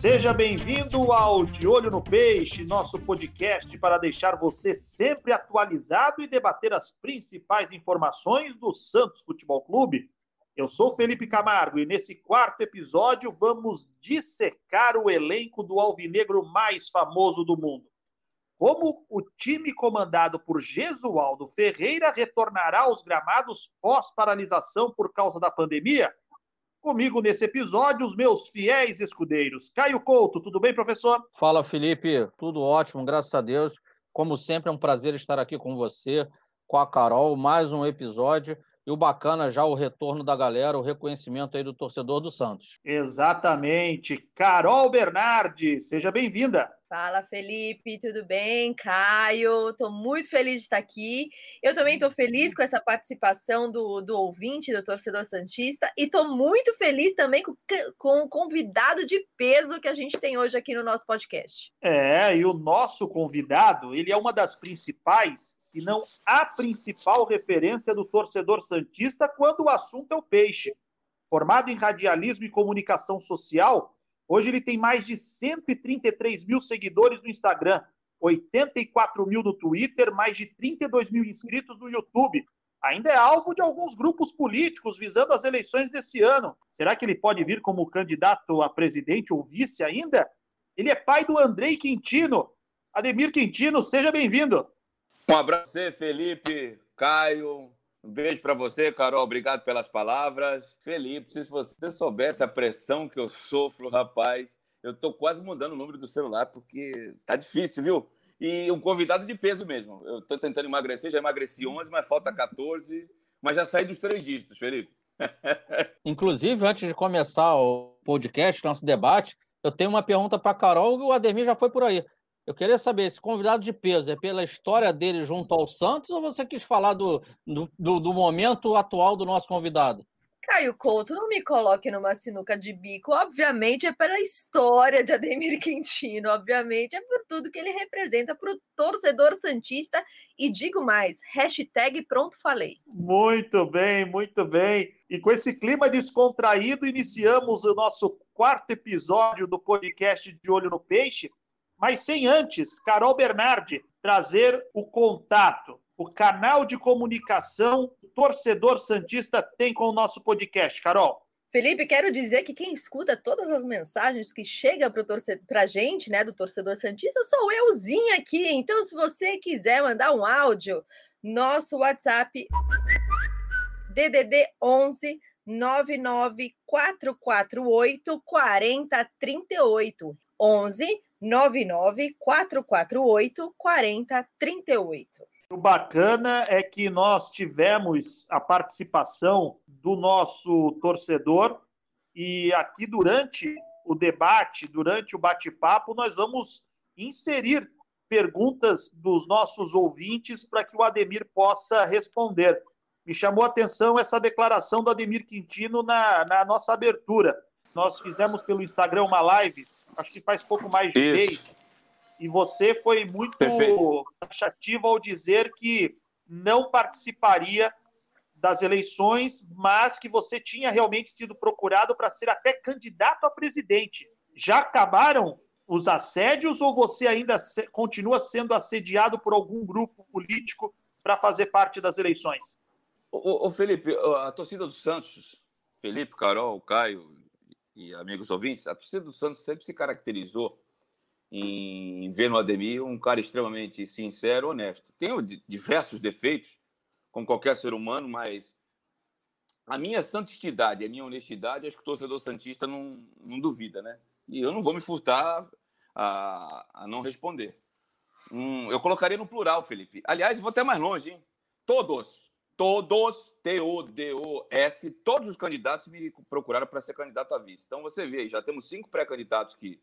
Seja bem-vindo ao De Olho no Peixe, nosso podcast para deixar você sempre atualizado e debater as principais informações do Santos Futebol Clube. Eu sou Felipe Camargo e nesse quarto episódio vamos dissecar o elenco do alvinegro mais famoso do mundo. Como o time comandado por Gesualdo Ferreira retornará aos gramados pós-paralisação por causa da pandemia? Comigo nesse episódio, os meus fiéis escudeiros. Caio Couto, tudo bem, professor? Fala, Felipe. Tudo ótimo, graças a Deus. Como sempre, é um prazer estar aqui com você, com a Carol, mais um episódio. E o bacana já o retorno da galera, o reconhecimento aí do torcedor do Santos. Exatamente. Carol Bernardi, seja bem-vinda. Fala, Felipe, tudo bem? Caio, estou muito feliz de estar aqui. Eu também estou feliz com essa participação do, do ouvinte, do torcedor Santista, e estou muito feliz também com, com o convidado de peso que a gente tem hoje aqui no nosso podcast. É, e o nosso convidado, ele é uma das principais, se não a principal referência do torcedor Santista quando o assunto é o peixe. Formado em radialismo e comunicação social, Hoje ele tem mais de 133 mil seguidores no Instagram, 84 mil no Twitter, mais de 32 mil inscritos no YouTube. Ainda é alvo de alguns grupos políticos visando as eleições desse ano. Será que ele pode vir como candidato a presidente ou vice ainda? Ele é pai do Andrei Quintino. Ademir Quintino, seja bem-vindo. Um abraço, Felipe, Caio, um beijo para você, Carol. Obrigado pelas palavras. Felipe, se você soubesse a pressão que eu sofro, rapaz, eu tô quase mudando o número do celular porque tá difícil, viu? E um convidado de peso mesmo. Eu tô tentando emagrecer, já emagreci 11, mas falta 14, mas já saí dos três dígitos, Felipe. Inclusive, antes de começar o podcast, nosso debate, eu tenho uma pergunta para Carol e o Ademir já foi por aí. Eu queria saber, esse convidado de peso é pela história dele junto ao Santos ou você quis falar do, do, do momento atual do nosso convidado? Caio Couto, não me coloque numa sinuca de bico. Obviamente é pela história de Ademir Quintino, obviamente é por tudo que ele representa para o torcedor Santista. E digo mais, hashtag pronto falei. Muito bem, muito bem. E com esse clima descontraído, iniciamos o nosso quarto episódio do podcast De Olho no Peixe mas sem antes, Carol Bernardi, trazer o contato, o canal de comunicação que o torcedor Santista tem com o nosso podcast. Carol. Felipe, quero dizer que quem escuta todas as mensagens que chegam para a gente, né, do torcedor Santista, sou euzinha aqui. Então, se você quiser mandar um áudio, nosso WhatsApp DDD 11 99448 4038. 11 99 448 4038. O bacana é que nós tivemos a participação do nosso torcedor e aqui durante o debate, durante o bate-papo, nós vamos inserir perguntas dos nossos ouvintes para que o Ademir possa responder. Me chamou a atenção essa declaração do Ademir Quintino na, na nossa abertura. Nós fizemos pelo Instagram uma live, acho que faz pouco mais de Isso. mês, e você foi muito taxativo ao dizer que não participaria das eleições, mas que você tinha realmente sido procurado para ser até candidato a presidente. Já acabaram os assédios ou você ainda se, continua sendo assediado por algum grupo político para fazer parte das eleições? Ô, ô, Felipe, a torcida do Santos, Felipe, Carol, Caio, e amigos ouvintes, a torcida do Santos sempre se caracterizou em ver no Ademir um cara extremamente sincero, honesto. Tem diversos defeitos, como qualquer ser humano, mas a minha santidade, a minha honestidade, acho que o torcedor santista não, não duvida, né? E eu não vou me furtar a, a não responder. Hum, eu colocaria no plural, Felipe. Aliás, vou até mais longe, hein? Todos todos, T-O-D-O-S, todos os candidatos me procuraram para ser candidato a vice. Então você vê já temos cinco pré-candidatos que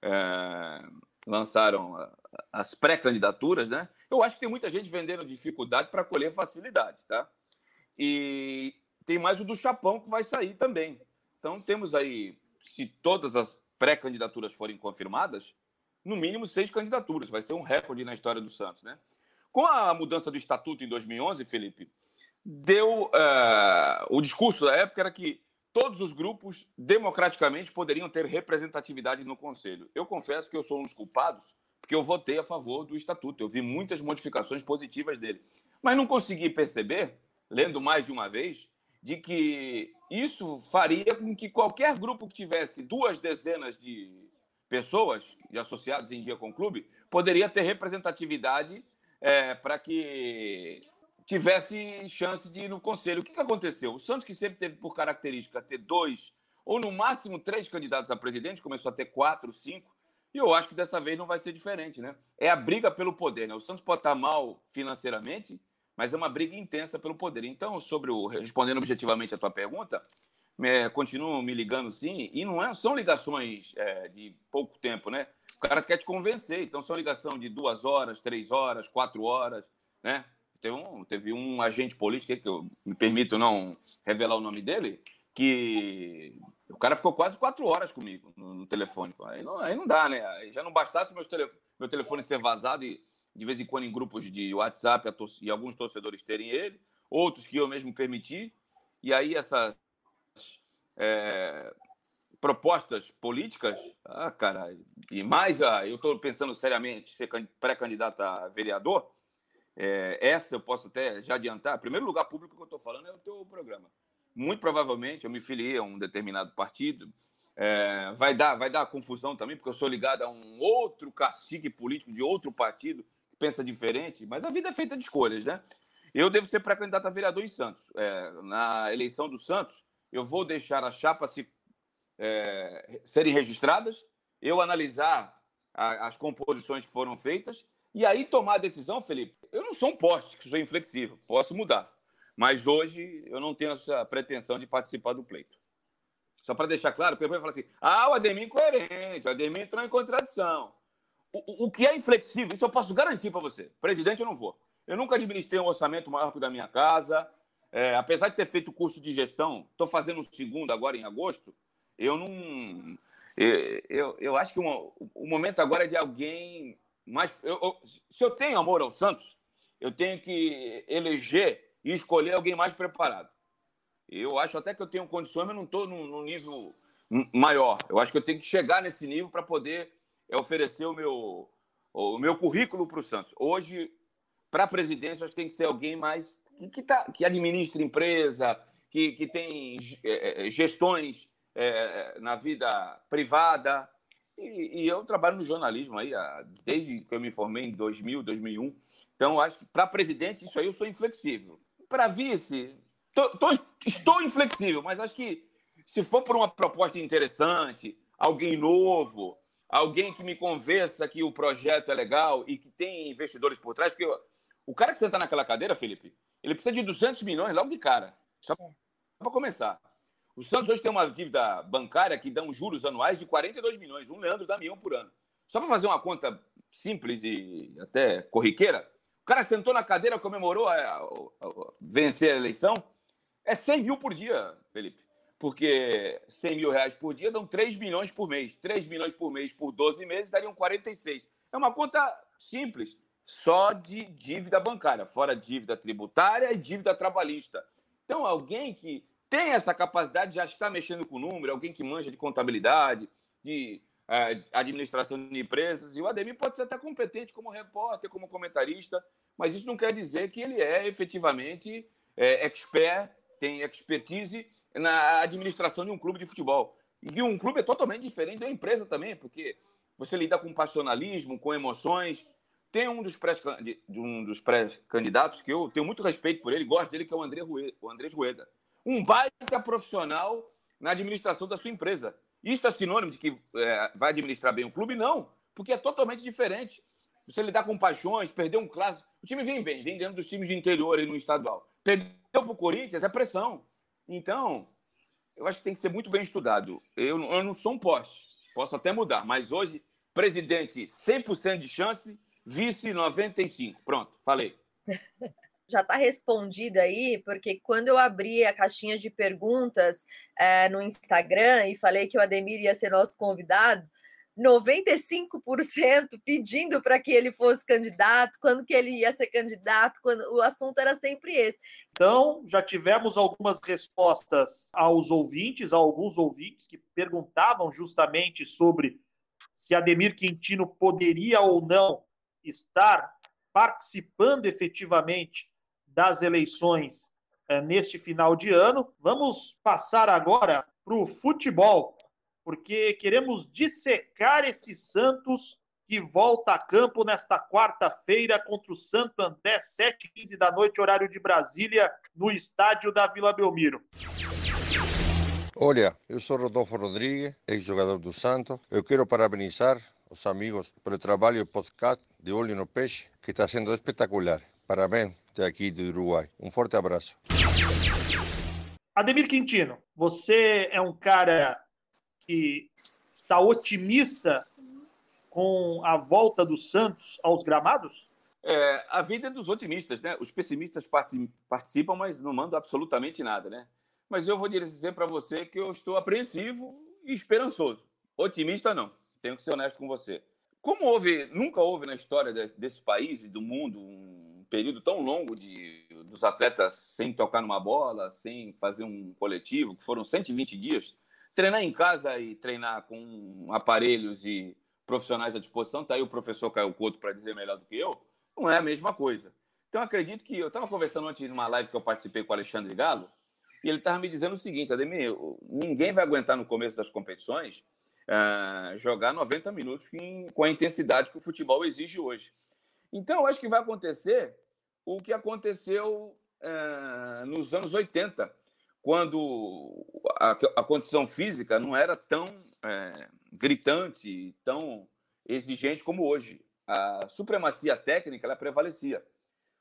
é, lançaram as pré-candidaturas, né? Eu acho que tem muita gente vendendo dificuldade para colher facilidade, tá? E tem mais o do Chapão que vai sair também. Então temos aí, se todas as pré-candidaturas forem confirmadas, no mínimo seis candidaturas. Vai ser um recorde na história do Santos, né? Com a mudança do estatuto em 2011, Felipe, deu uh, o discurso da época era que todos os grupos democraticamente poderiam ter representatividade no conselho. Eu confesso que eu sou um dos culpados, porque eu votei a favor do estatuto. Eu vi muitas modificações positivas dele, mas não consegui perceber, lendo mais de uma vez, de que isso faria com que qualquer grupo que tivesse duas dezenas de pessoas de associados em dia com o clube poderia ter representatividade é, para que tivesse chance de ir no conselho. O que, que aconteceu? O Santos, que sempre teve por característica ter dois ou no máximo três candidatos a presidente, começou a ter quatro, cinco, e eu acho que dessa vez não vai ser diferente, né? É a briga pelo poder, né? O Santos pode estar mal financeiramente, mas é uma briga intensa pelo poder. Então, sobre o respondendo objetivamente a tua pergunta, é, continuam me ligando sim, e não é, são ligações é, de pouco tempo, né? O cara quer te convencer, então são ligação de duas horas, três horas, quatro horas, né? Teve um, teve um agente político, que eu me permito não revelar o nome dele, que o cara ficou quase quatro horas comigo no, no telefone. Aí não, aí não dá, né? Aí já não bastasse meu telefone, meu telefone ser vazado e de vez em quando em grupos de WhatsApp e alguns torcedores terem ele, outros que eu mesmo permiti. E aí essas é, propostas políticas, ah, cara, e mais, ah, eu estou pensando seriamente ser pré-candidato a vereador, é, essa eu posso até já adiantar. Primeiro lugar público que eu estou falando é o teu programa. Muito provavelmente eu me filiei a um determinado partido. É, vai, dar, vai dar confusão também, porque eu sou ligado a um outro cacique político de outro partido que pensa diferente, mas a vida é feita de escolhas, né? Eu devo ser pré-candidato a vereador em Santos. É, na eleição do Santos, eu vou deixar a chapa se, é, serem registradas, eu analisar a, as composições que foram feitas e aí tomar a decisão, Felipe. Eu não sou um poste, que sou inflexível, posso mudar. Mas hoje eu não tenho essa pretensão de participar do pleito. Só para deixar claro, porque depois falar assim: ah, o Ademir é incoerente, o Ademir entrou em contradição. O, o, o que é inflexível, isso eu posso garantir para você. Presidente, eu não vou. Eu nunca administrei um orçamento maior que o da minha casa. É, apesar de ter feito curso de gestão, estou fazendo o segundo agora em agosto. Eu não. Eu, eu, eu acho que uma, o momento agora é de alguém mas eu, eu, se eu tenho amor ao Santos, eu tenho que eleger e escolher alguém mais preparado. Eu acho até que eu tenho condições, mas não estou no, nível maior. Eu acho que eu tenho que chegar nesse nível para poder é, oferecer o meu, o meu currículo para o Santos. Hoje, para a presidência, acho que tem que ser alguém mais que, tá, que administra empresa, que, que tem é, é gestões é, na vida privada, e, e, eu trabalho no jornalismo aí desde que eu me formei em 2000, 2001. Então, acho que para presidente, isso aí eu sou inflexível. Para vice, tô, tô, estou inflexível, mas acho que se for por uma proposta interessante, alguém novo, alguém que me convença que o projeto é legal e que tem investidores por trás, porque o cara que senta naquela cadeira, Felipe, ele precisa de 200 milhões logo de cara, só para começar. O Santos hoje tem uma dívida bancária que dá uns juros anuais de 42 milhões, um Leandro Damião por ano. Só para fazer uma conta simples e até corriqueira, o cara sentou na cadeira, comemorou a, a, a, vencer a eleição, é 100 mil por dia, Felipe. Porque 100 mil reais por dia dão 3 milhões por mês. 3 milhões por mês por 12 meses dariam 46. É uma conta simples, só de dívida bancária, fora dívida tributária e dívida trabalhista. Então, alguém que tem essa capacidade, já está mexendo com o número, alguém que manja de contabilidade, de é, administração de empresas. E o Ademir pode ser até competente como repórter, como comentarista, mas isso não quer dizer que ele é efetivamente é, expert, tem expertise na administração de um clube de futebol. E um clube é totalmente diferente da empresa também, porque você lida com passionalismo, com emoções. Tem um dos pré-candidatos um que eu tenho muito respeito por ele, gosto dele, que é o André Rueda, o Andrés Rueda um baita profissional na administração da sua empresa. Isso é sinônimo de que é, vai administrar bem o clube? Não, porque é totalmente diferente. Você lidar com paixões, perder um clássico. O time vem bem, vem ganhando dos times de interior e no estadual. Perdeu para o Corinthians é pressão. Então, eu acho que tem que ser muito bem estudado. Eu, eu não sou um poste, posso até mudar, mas hoje, presidente 100% de chance, vice 95%. Pronto, falei. já está respondida aí, porque quando eu abri a caixinha de perguntas é, no Instagram e falei que o Ademir ia ser nosso convidado, 95% pedindo para que ele fosse candidato, quando que ele ia ser candidato, quando o assunto era sempre esse. Então, já tivemos algumas respostas aos ouvintes, a alguns ouvintes que perguntavam justamente sobre se Ademir Quintino poderia ou não estar participando efetivamente das eleições é, neste final de ano. Vamos passar agora para o futebol porque queremos dissecar esse Santos que volta a campo nesta quarta-feira contra o Santo André, 7h15 da noite, horário de Brasília, no estádio da Vila Belmiro. Olha, eu sou Rodolfo Rodrigues, ex-jogador do Santos. Eu quero parabenizar os amigos pelo trabalho do podcast de Olho no Peixe, que está sendo espetacular. Parabéns daqui do Uruguai. Um forte abraço. Ademir Quintino, você é um cara que está otimista com a volta do Santos aos gramados? É, a vida é dos otimistas, né? Os pessimistas participam, mas não mandam absolutamente nada, né? Mas eu vou dizer para você que eu estou apreensivo e esperançoso. Otimista não. Tenho que ser honesto com você. Como houve, nunca houve na história desse país e do mundo um período tão longo de dos atletas sem tocar numa bola, sem fazer um coletivo, que foram 120 dias, treinar em casa e treinar com aparelhos e profissionais à disposição, está aí o professor Caio Couto para dizer melhor do que eu, não é a mesma coisa. Então, acredito que eu estava conversando antes de uma live que eu participei com o Alexandre Galo, e ele estava me dizendo o seguinte: Ademir, ninguém vai aguentar no começo das competições uh, jogar 90 minutos com a intensidade que o futebol exige hoje. Então, eu acho que vai acontecer o que aconteceu uh, nos anos 80, quando a, a condição física não era tão é, gritante, tão exigente como hoje. A supremacia técnica ela prevalecia.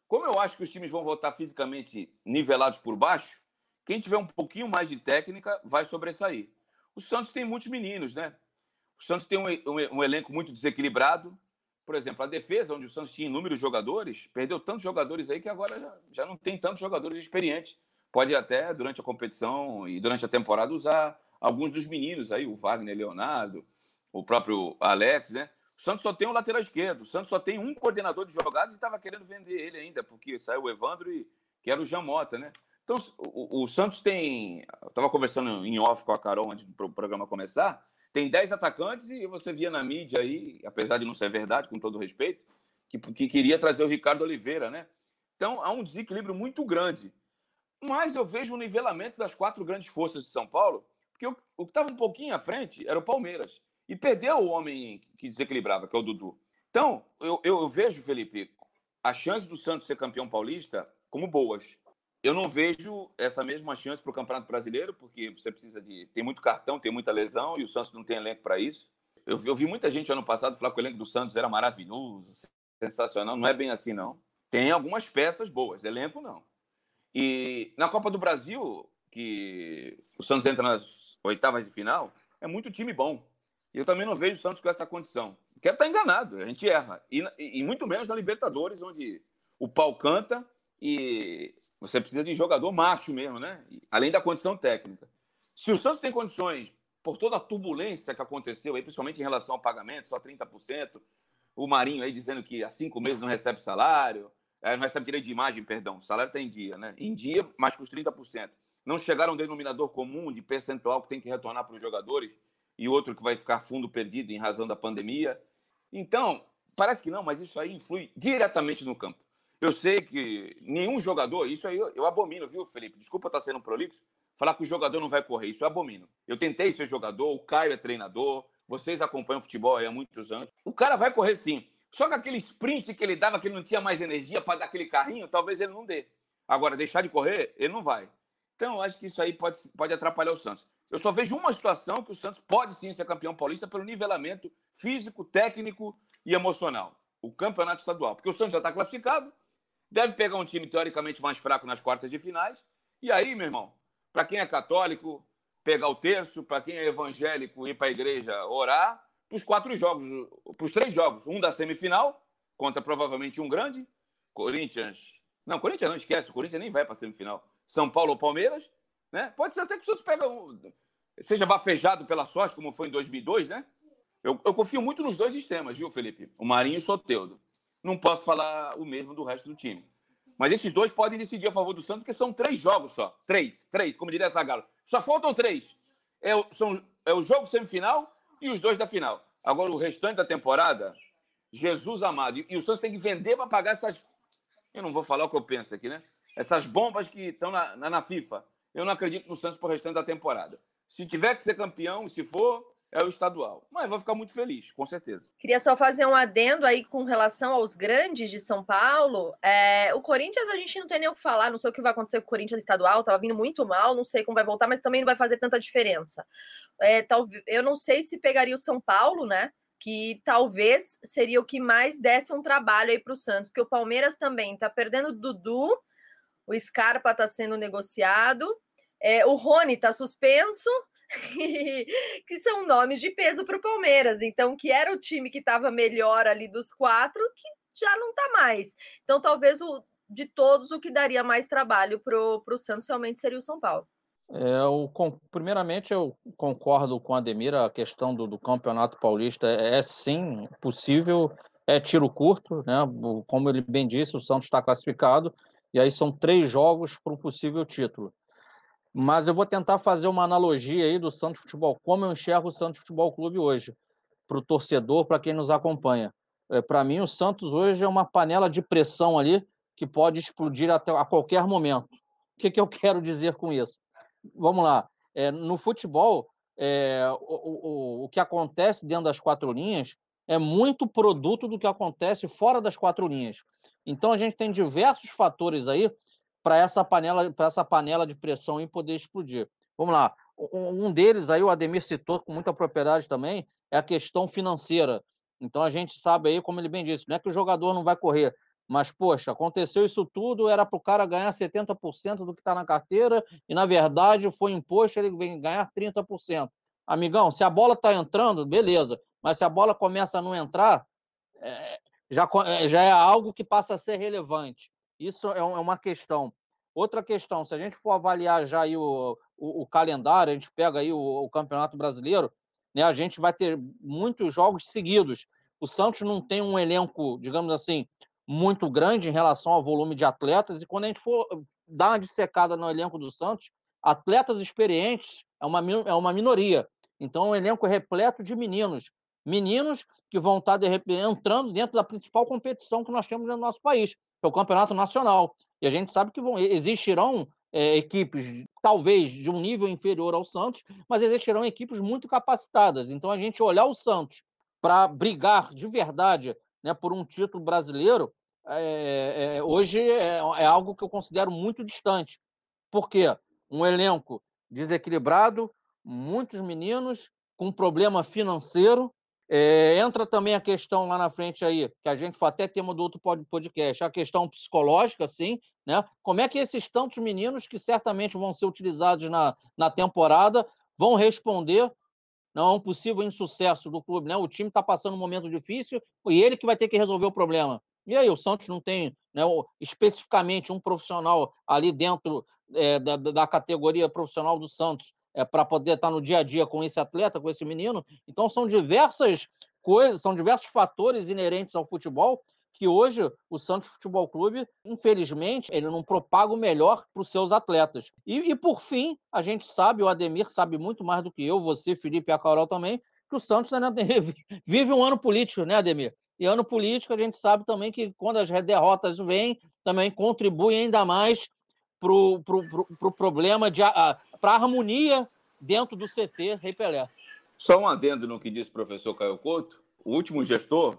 Como eu acho que os times vão voltar fisicamente nivelados por baixo, quem tiver um pouquinho mais de técnica vai sobressair. O Santos tem muitos meninos, né? O Santos tem um, um, um, elenco muito desequilibrado. Por exemplo, a defesa, onde o Santos tinha inúmeros jogadores, perdeu tantos jogadores aí que agora já, já não tem tantos jogadores experientes pode até, durante a competição e durante a temporada, usar alguns dos meninos aí, o Wagner Leonardo, o próprio Alex, né? O Santos só tem um lateral esquerdo, o Santos só tem um coordenador de jogadas e estava querendo vender ele ainda, porque saiu o Evandro e que era o Jamota, né? Então, o, o Santos tem. Eu estava conversando em off com a Carol antes do programa começar. Tem 10 atacantes e você via na mídia aí, apesar de não ser verdade, com todo respeito, que, que queria trazer o Ricardo Oliveira, né? Então, há um desequilíbrio muito grande. Mas eu vejo o nivelamento das quatro grandes forças de São Paulo, porque o, o que estava um pouquinho à frente era o Palmeiras. E perdeu o homem que desequilibrava, que é o Dudu. Então, eu, eu vejo, Felipe, a chance do Santos ser campeão paulista como boas. Eu não vejo essa mesma chance para o Campeonato Brasileiro, porque você precisa de. Tem muito cartão, tem muita lesão, e o Santos não tem elenco para isso. Eu, eu, vi muita gente ano passado falar que o elenco do Santos era maravilhoso, sensacional. Não é bem assim, não. Tem algumas peças boas, elenco não. E na Copa do Brasil, que o Santos entra nas oitavas de final, é muito time bom. E eu também não vejo o Santos com essa condição. Quero estar enganado, a gente erra. E, e, muito menos na Libertadores, onde o pau canta e você precisa de jogador macho mesmo, né? Além da condição técnica. Se o Santos tem condições, por toda a turbulência que aconteceu aí, principalmente em relação ao pagamento, só 30%, o Marinho aí dizendo que há cinco meses não recebe salário, é, não recebe direito de imagem, perdão, o salário está em dia, né? Em dia, mais que os 30%. Não chegaram a um denominador comum de percentual que tem que retornar para os jogadores e outro que vai ficar fundo perdido em razão da pandemia. Então, parece que não, mas isso aí influi diretamente no campo. Eu sei que nenhum jogador, isso aí eu, eu abomino, viu, Felipe? Desculpa estar sendo prolixo, falar que o jogador não vai correr, isso eu abomino. Eu tentei ser jogador, o Caio é treinador, vocês acompanham futebol há muitos anos. O cara vai correr sim, só que aquele sprint que ele dava, que ele não tinha mais energia para dar aquele carrinho, talvez ele não dê. Agora, deixar de correr, ele não vai. Então, eu acho que isso aí pode, pode atrapalhar o Santos. Eu só vejo uma situação que o Santos pode sim ser campeão paulista pelo nivelamento físico, técnico e emocional. O campeonato estadual. Porque o Santos já está classificado, deve pegar um time teoricamente mais fraco nas quartas de finais. E aí, meu irmão, para quem é católico, pegar o terço, para quem é evangélico, ir para a igreja orar, para os quatro jogos, para os três jogos. Um da semifinal, contra provavelmente um grande, Corinthians. Não, Corinthians não esquece, o Corinthians nem vai para a semifinal. São Paulo ou Palmeiras, né? Pode ser até que o Santos pega um, seja bafejado pela sorte, como foi em 2002, né? Eu, eu confio muito nos dois sistemas, viu, Felipe? O Marinho e o Soteudo. Não posso falar o mesmo do resto do time. Mas esses dois podem decidir a favor do Santos, porque são três jogos só. Três, três, como diria Zagallo. Só faltam três. É o, são, é o jogo semifinal e os dois da final. Agora, o restante da temporada, Jesus amado. E, e o Santos tem que vender para pagar essas. Eu não vou falar o que eu penso aqui, né? Essas bombas que estão na, na, na FIFA. Eu não acredito no Santos para o restante da temporada. Se tiver que ser campeão, se for, é o estadual. Mas vou ficar muito feliz, com certeza. Queria só fazer um adendo aí com relação aos grandes de São Paulo. É, o Corinthians a gente não tem nem o que falar, não sei o que vai acontecer com o Corinthians estadual, tava vindo muito mal, não sei como vai voltar, mas também não vai fazer tanta diferença. É, talvez, eu não sei se pegaria o São Paulo, né? Que talvez seria o que mais desse um trabalho aí para o Santos, porque o Palmeiras também tá perdendo o Dudu, o Scarpa está sendo negociado, é, o Rony está suspenso que são nomes de peso para o Palmeiras. Então, que era o time que estava melhor ali dos quatro, que já não está mais. Então, talvez o de todos, o que daria mais trabalho para o Santos realmente seria o São Paulo. É, eu, primeiramente, eu concordo com a Ademir, a questão do, do Campeonato Paulista é, é, sim possível, é tiro curto, né? Como ele bem disse, o Santos está classificado, e aí são três jogos para um possível título mas eu vou tentar fazer uma analogia aí do Santos Futebol, como eu enxergo o Santos Futebol Clube hoje, para o torcedor, para quem nos acompanha. É, para mim, o Santos hoje é uma panela de pressão ali que pode explodir até, a qualquer momento. O que, que eu quero dizer com isso? Vamos lá. É, no futebol, é, o, o, o que acontece dentro das quatro linhas é muito produto do que acontece fora das quatro linhas. Então, a gente tem diversos fatores aí para essa panela para essa panela de pressão e poder explodir. Vamos lá. Um deles aí o Ademir citou com muita propriedade também é a questão financeira. Então a gente sabe aí, como ele bem disse, não é que o jogador não vai correr, mas poxa, aconteceu isso tudo, era para o cara ganhar 70% do que está na carteira e na verdade foi imposto ele vem ganhar 30%. Amigão, se a bola está entrando, beleza, mas se a bola começa a não entrar, é, já, é, já é algo que passa a ser relevante. Isso é, é uma questão. Outra questão, se a gente for avaliar já aí o, o, o calendário, a gente pega aí o, o, Campeonato Brasileiro, né, a gente vai ter muitos jogos seguidos. O Santos não tem um elenco, digamos assim, muito grande em relação ao volume de atletas, e quando a gente for dar uma dissecada no elenco do Santos, atletas experientes é uma, é uma minoria. Então, é um elenco repleto de meninos. Meninos que vão estar, de repente, entrando dentro da principal competição que nós temos no nosso país, é o campeonato nacional. E a gente sabe que vão, existirão é, equipes, talvez de um nível inferior ao Santos, mas existirão equipes muito capacitadas. Então, a gente olhar o Santos para brigar de verdade né, por um título brasileiro, é, é, hoje é, é, algo que eu considero muito distante. Por quê? Um elenco desequilibrado, muitos meninos com problema financeiro, é, entra também a questão lá na frente aí, que a gente foi até tema do outro podcast, a questão psicológica, sim, né? Como é que esses tantos meninos que certamente vão ser utilizados na, na temporada vão responder não a um possível insucesso do clube, né? O time está passando um momento difícil e ele que vai ter que resolver o problema. E aí, o Santos não tem né, especificamente um profissional ali dentro é, da, da categoria profissional do Santos é, para poder estar no dia a dia com esse atleta, com esse menino. Então, são diversas coisas, são diversos fatores inerentes ao futebol que hoje o Santos Futebol Clube, infelizmente, ele não propaga o melhor para os seus atletas. E, e, por fim, a gente sabe, o Ademir sabe muito mais do que eu, você, Felipe e a Carol também, que o Santos ainda vive um ano político, né, Ademir? E ano político, a gente sabe também que quando as derrotas vêm, também contribui ainda mais para o pro, pro, pro problema de para a harmonia dentro do CT Rei Pelé. Só um adendo no que disse o professor Caio Couto. O último gestor,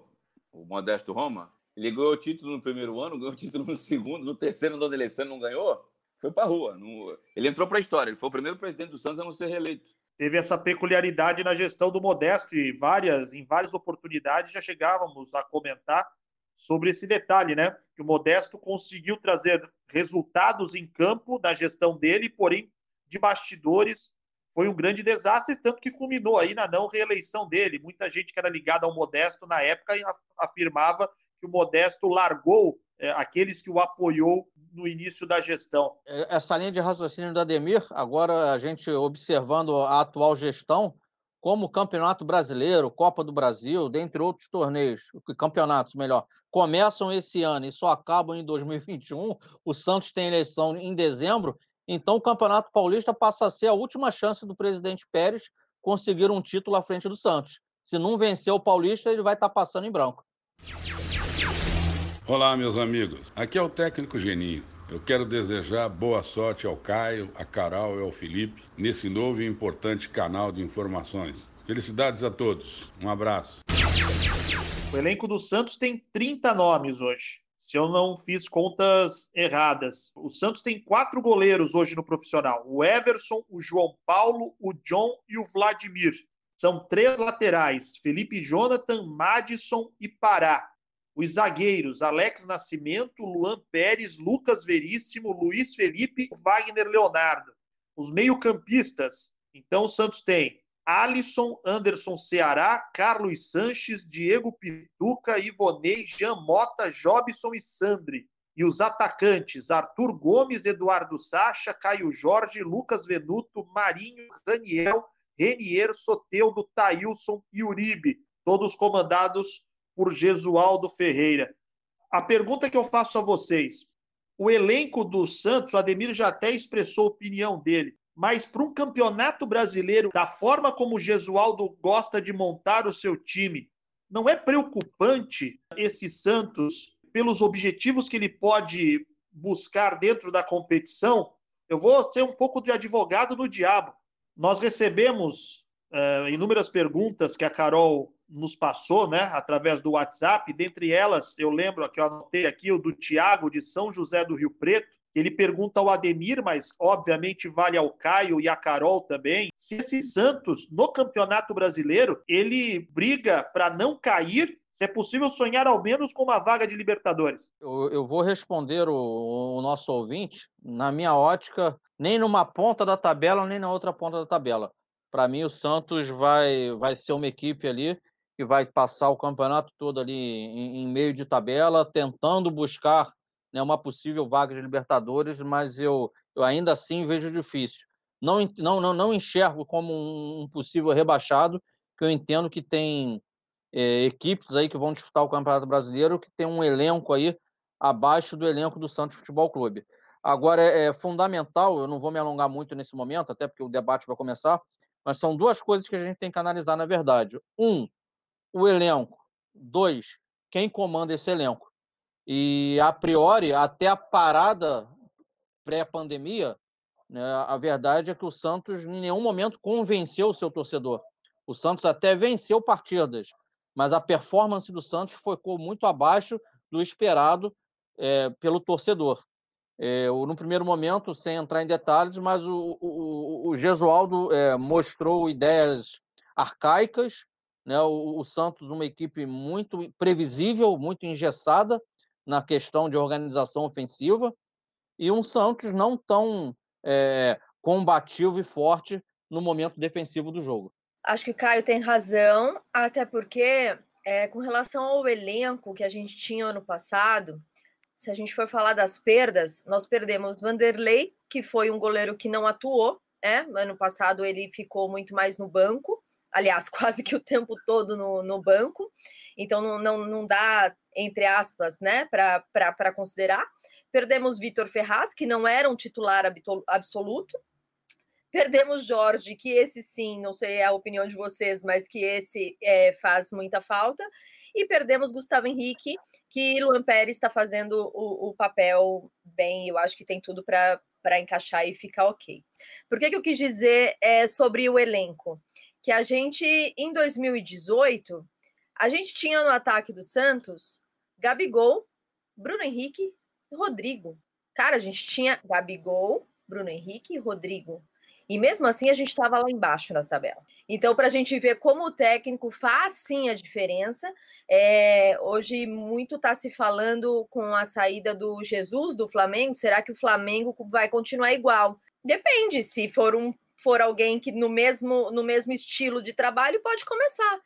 o Modesto Roma, ele ganhou o título no primeiro ano, ganhou o título no segundo, no terceiro, no Alessandro não ganhou, foi para a rua. Não... Ele entrou para a história, ele foi o primeiro presidente do Santos a não ser reeleito. Teve essa peculiaridade na gestão do Modesto e várias, em várias oportunidades já chegávamos a comentar sobre esse detalhe, né? Que o Modesto conseguiu trazer resultados em campo da gestão dele, porém de bastidores foi um grande desastre, tanto que culminou aí na não reeleição dele. Muita gente que era ligada ao Modesto na época afirmava que o Modesto largou é, aqueles que o apoiou no início da gestão. É, essa linha de raciocínio da Ademir, agora a gente observando a atual gestão, como o Campeonato Brasileiro, Copa do Brasil, dentre outros torneios, campeonatos melhor, começam esse ano e só acabam em 2021, o Santos tem eleição em dezembro, então o Campeonato Paulista passa a ser a última chance do presidente Pérez conseguir um título à frente do Santos. Se não vencer o Paulista, ele vai estar tá passando em branco. Olá, meus amigos. Aqui é o técnico Geninho. Eu quero desejar boa sorte ao Caio, a Carol e ao Felipe nesse novo e importante canal de informações. Felicidades a todos. Um abraço. O elenco do Santos tem 30 nomes hoje. Se eu não fiz contas erradas. O Santos tem quatro goleiros hoje no profissional: o Everson, o João Paulo, o John e o Vladimir. São três laterais: Felipe Jonathan, Madison e Pará. Os zagueiros: Alex Nascimento, Luan Pérez, Lucas Veríssimo, Luiz Felipe e Wagner Leonardo. Os meio-campistas: então o Santos tem Alisson, Anderson Ceará, Carlos Sanches, Diego Pituca, Ivonei, Jean Mota, Jobson e Sandri. E os atacantes, Arthur Gomes, Eduardo Sacha, Caio Jorge, Lucas Venuto, Marinho, Daniel, Renier, Soteudo, Taílson e Uribe, todos comandados por Gesualdo Ferreira. A pergunta que eu faço a vocês, o elenco do Santos, o Ademir já até expressou a opinião dele, mas para um campeonato brasileiro, da forma como o Gesualdo gosta de montar o seu time, não é preocupante esse Santos pelos objetivos que ele pode buscar dentro da competição? Eu vou ser um pouco de advogado do diabo. Nós recebemos uh, inúmeras perguntas que a Carol nos passou, né, através do WhatsApp. Dentre elas, eu lembro que eu anotei aqui o do Tiago de São José do Rio Preto, ele pergunta ao Ademir, mas obviamente vale ao Caio e à Carol também, se esse Santos, no Campeonato Brasileiro, ele briga para não cair, se é possível sonhar ao menos com uma vaga de Libertadores. Eu, eu vou responder o, o nosso ouvinte, na minha ótica, nem numa ponta da tabela, nem na outra ponta da tabela. Para mim, o Santos vai, vai ser uma equipe ali que vai passar o campeonato todo ali em, em meio de tabela, tentando buscar né, uma possível vaga de Libertadores, mas eu, eu ainda assim vejo difícil. Não, não, não, não enxergo como um possível rebaixado, que eu entendo que tem é, equipes aí que vão disputar o Campeonato Brasileiro que tem um elenco aí abaixo do elenco do Santos Futebol Clube. Agora, é, é fundamental, eu não vou me alongar muito nesse momento, até porque o debate vai começar, mas são duas coisas que a gente tem que analisar na verdade. Um, o elenco. Dois, quem comanda esse elenco. E, a priori, até a parada pré-pandemia, né, a verdade é que o Santos em nenhum momento convenceu o seu torcedor. O Santos até venceu partidas, mas a performance do Santos ficou muito abaixo do esperado é, pelo torcedor. É, no primeiro momento, sem entrar em detalhes, mas o, o, o Gesualdo é, mostrou ideias arcaicas, né? o, o Santos, uma equipe muito previsível, muito engessada, na questão de organização ofensiva e um Santos não tão é, combativo e forte no momento defensivo do jogo. Acho que o Caio tem razão, até porque é, com relação ao elenco que a gente tinha ano passado, se a gente for falar das perdas, nós perdemos Vanderlei, que foi um goleiro que não atuou, né? Ano passado ele ficou muito mais no banco, aliás, quase que o tempo todo no, no banco, então não, não, não dá entre aspas, né, para considerar. Perdemos Vitor Ferraz, que não era um titular absoluto. Perdemos Jorge, que esse sim, não sei a opinião de vocês, mas que esse é, faz muita falta. E perdemos Gustavo Henrique, que Luan Pérez está fazendo o, o, papel bem, eu acho que tem tudo para encaixar e ficar ok. Por que, que eu quis dizer é, sobre o elenco? Que a gente, em 2018, a gente tinha no ataque do Santos Gabigol, Bruno Henrique e Rodrigo. Cara, a gente tinha Gabigol, Bruno Henrique e Rodrigo. E mesmo assim a gente estava lá embaixo na tabela. Então, para a gente ver como o técnico faz sim a diferença, é, hoje muito está se falando com a saída do Jesus do Flamengo. Será que o Flamengo vai continuar igual? Depende. Se for um for alguém que no mesmo no mesmo estilo de trabalho pode começar.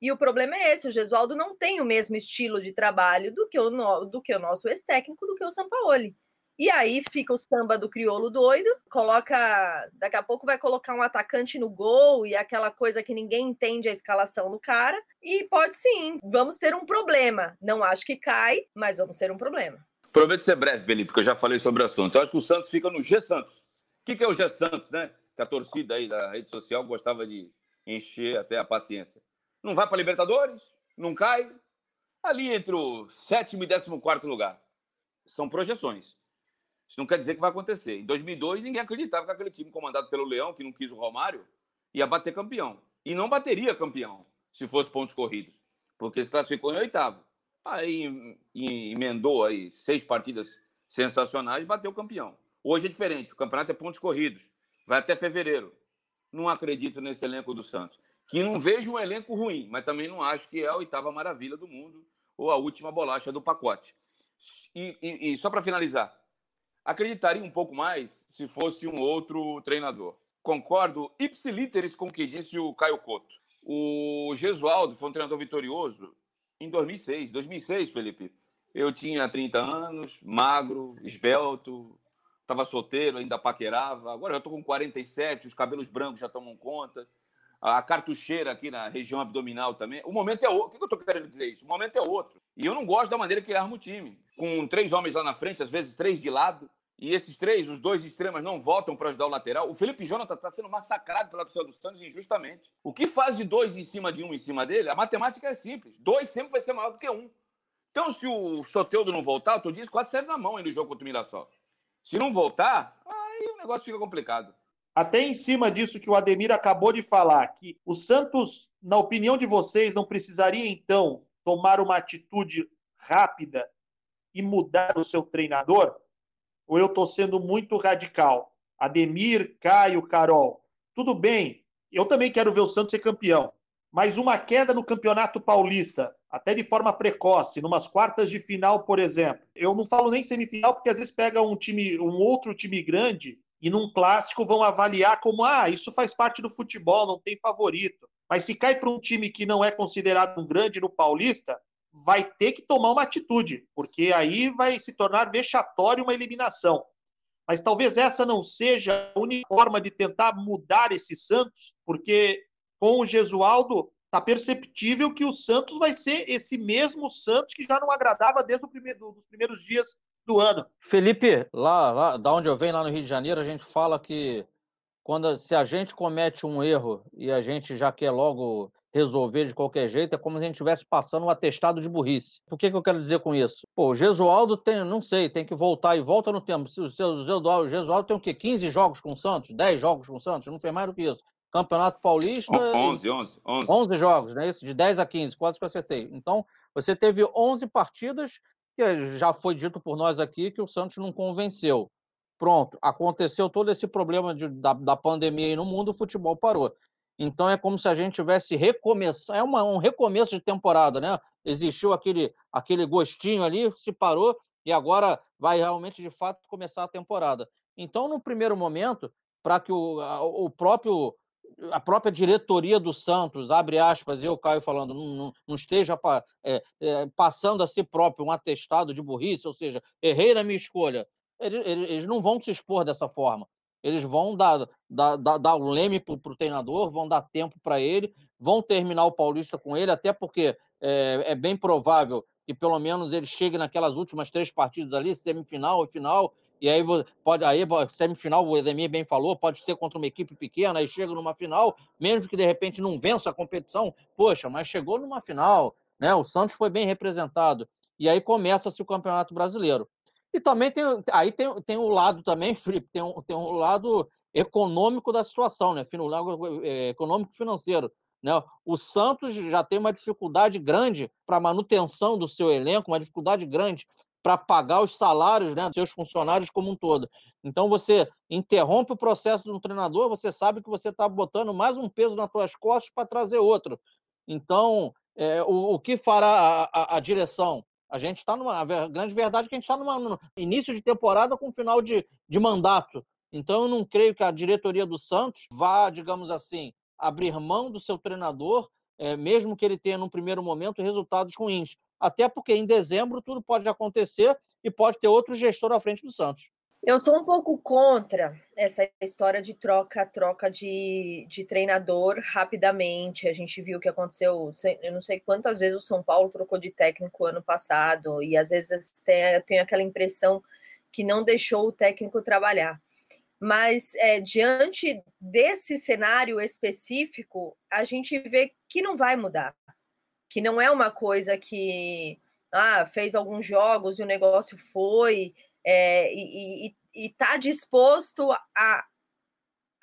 E o problema é esse: o Gesualdo não tem o mesmo estilo de trabalho do que o, no, do que o nosso ex-técnico, do que o Sampaoli. E aí fica o samba do crioulo doido, coloca, daqui a pouco vai colocar um atacante no gol e aquela coisa que ninguém entende a escalação no cara. E pode sim, vamos ter um problema. Não acho que cai, mas vamos ter um problema. Prometo ser breve, Felipe, porque eu já falei sobre o assunto. Eu acho que o Santos fica no G Santos. O que é o G Santos, né? Que a torcida aí da rede social gostava de encher até a paciência. Não vai para Libertadores, não cai. Ali entre o sétimo e décimo quarto lugar. São projeções. Isso não quer dizer que vai acontecer. Em 2002, ninguém acreditava que aquele time comandado pelo Leão, que não quis o Romário, ia bater campeão. E não bateria campeão se fosse pontos corridos, porque se classificou em oitavo. Aí emendou aí seis partidas sensacionais, bateu campeão. Hoje é diferente, o campeonato é pontos corridos, vai até fevereiro. Não acredito nesse elenco do Santos. Que não vejo um elenco ruim, mas também não acho que é a oitava maravilha do mundo ou a última bolacha do pacote. E, e, e só para finalizar, acreditaria um pouco mais se fosse um outro treinador. Concordo ipsiliteris com o que disse o Caio Couto. O Gesualdo foi um treinador vitorioso em 2006. 2006, Felipe, eu tinha 30 anos, magro, esbelto, estava solteiro, ainda paquerava. Agora eu estou com 47, os cabelos brancos já tomam conta. A cartucheira aqui na região abdominal também. O momento é outro. O que eu estou querendo dizer isso? O momento é outro. E eu não gosto da maneira que ele arma o time. Com três homens lá na frente, às vezes três de lado. E esses três, os dois extremas, não voltam para ajudar o lateral. O Felipe Jonathan está sendo massacrado pela torcida do Santos injustamente. O que faz de dois em cima de um em cima dele? A matemática é simples. Dois sempre vai ser maior do que um. Então, se o Soteudo não voltar, tu diz quase serve na mão aí no jogo contra o Mirassol. Se não voltar, aí o negócio fica complicado. Até em cima disso que o Ademir acabou de falar, que o Santos, na opinião de vocês, não precisaria então tomar uma atitude rápida e mudar o seu treinador? Ou eu estou sendo muito radical? Ademir, Caio, Carol, tudo bem, eu também quero ver o Santos ser campeão, mas uma queda no Campeonato Paulista, até de forma precoce, numas quartas de final, por exemplo. Eu não falo nem semifinal, porque às vezes pega um time, um outro time grande e num clássico vão avaliar como ah, isso faz parte do futebol, não tem favorito. Mas se cai para um time que não é considerado um grande no Paulista, vai ter que tomar uma atitude, porque aí vai se tornar vexatório uma eliminação. Mas talvez essa não seja a única forma de tentar mudar esse Santos, porque com o Gesualdo está perceptível que o Santos vai ser esse mesmo Santos que já não agradava desde os primeiros dias do ano. Felipe, lá, lá da onde eu venho, lá no Rio de Janeiro, a gente fala que quando se a gente comete um erro e a gente já quer logo resolver de qualquer jeito, é como se a gente estivesse passando um atestado de burrice. O que, que eu quero dizer com isso? Pô, o Gesualdo tem, não sei, tem que voltar e volta no tempo. O, seu, o Gesualdo tem o quê? 15 jogos com o Santos? 10 jogos com o Santos? Não fez mais do que isso. Campeonato Paulista. 11, 11, 11. 11 jogos, né? Isso, de 10 a 15, quase que eu acertei. Então, você teve 11 partidas, que já foi dito por nós aqui que o Santos não convenceu. Pronto, aconteceu todo esse problema de, da, da pandemia aí no mundo, o futebol parou. Então é como se a gente tivesse recomeçado, é uma, um recomeço de temporada, né? Existiu aquele, aquele gostinho ali, se parou e agora vai realmente de fato começar a temporada. Então, no primeiro momento, para que o, o próprio a própria diretoria do Santos, abre aspas, eu, Caio, falando, não, não, não esteja é, é, passando a si próprio um atestado de burrice, ou seja, errei na minha escolha. Eles, eles não vão se expor dessa forma. Eles vão dar, dar, dar, dar o leme para o treinador, vão dar tempo para ele, vão terminar o Paulista com ele, até porque é, é, bem provável que pelo menos ele chegue naquelas últimas três partidas ali, semifinal e final, e aí pode aí semifinal, o Edemir bem falou, pode ser contra uma equipe pequena, aí chega numa final, mesmo que de repente não vença a competição, poxa, mas chegou numa final, né? O Santos foi bem representado. E aí começa-se o Campeonato Brasileiro. E também tem, aí tem, tem o lado também, Felipe, tem um, tem um lado econômico da situação, né? O lado é, econômico financeiro. Né? O Santos já tem uma dificuldade grande para manutenção do seu elenco, uma dificuldade grande para pagar os salários né, dos seus funcionários como um todo. Então você interrompe o processo do treinador, você sabe que você está botando mais um peso nas suas costas para trazer outro. Então, é, o, o, que fará a, a, a direção? A gente está numa. A grande verdade é que a gente está no início de temporada com final de, de mandato. Então, eu não creio que a diretoria do Santos vá, digamos assim, abrir mão do seu treinador, é, mesmo que ele tenha, num primeiro momento, resultados ruins. Até porque em dezembro tudo pode acontecer e pode ter outro gestor à frente do Santos. Eu sou um pouco contra essa história de troca-troca de, de treinador rapidamente. A gente viu o que aconteceu, eu não sei quantas vezes o São Paulo trocou de técnico ano passado, e às vezes tem, tem aquela impressão que não deixou o técnico trabalhar. Mas é, diante desse cenário específico, a gente vê que não vai mudar, que não é uma coisa que ah, fez alguns jogos e o negócio foi é, e está disposto a,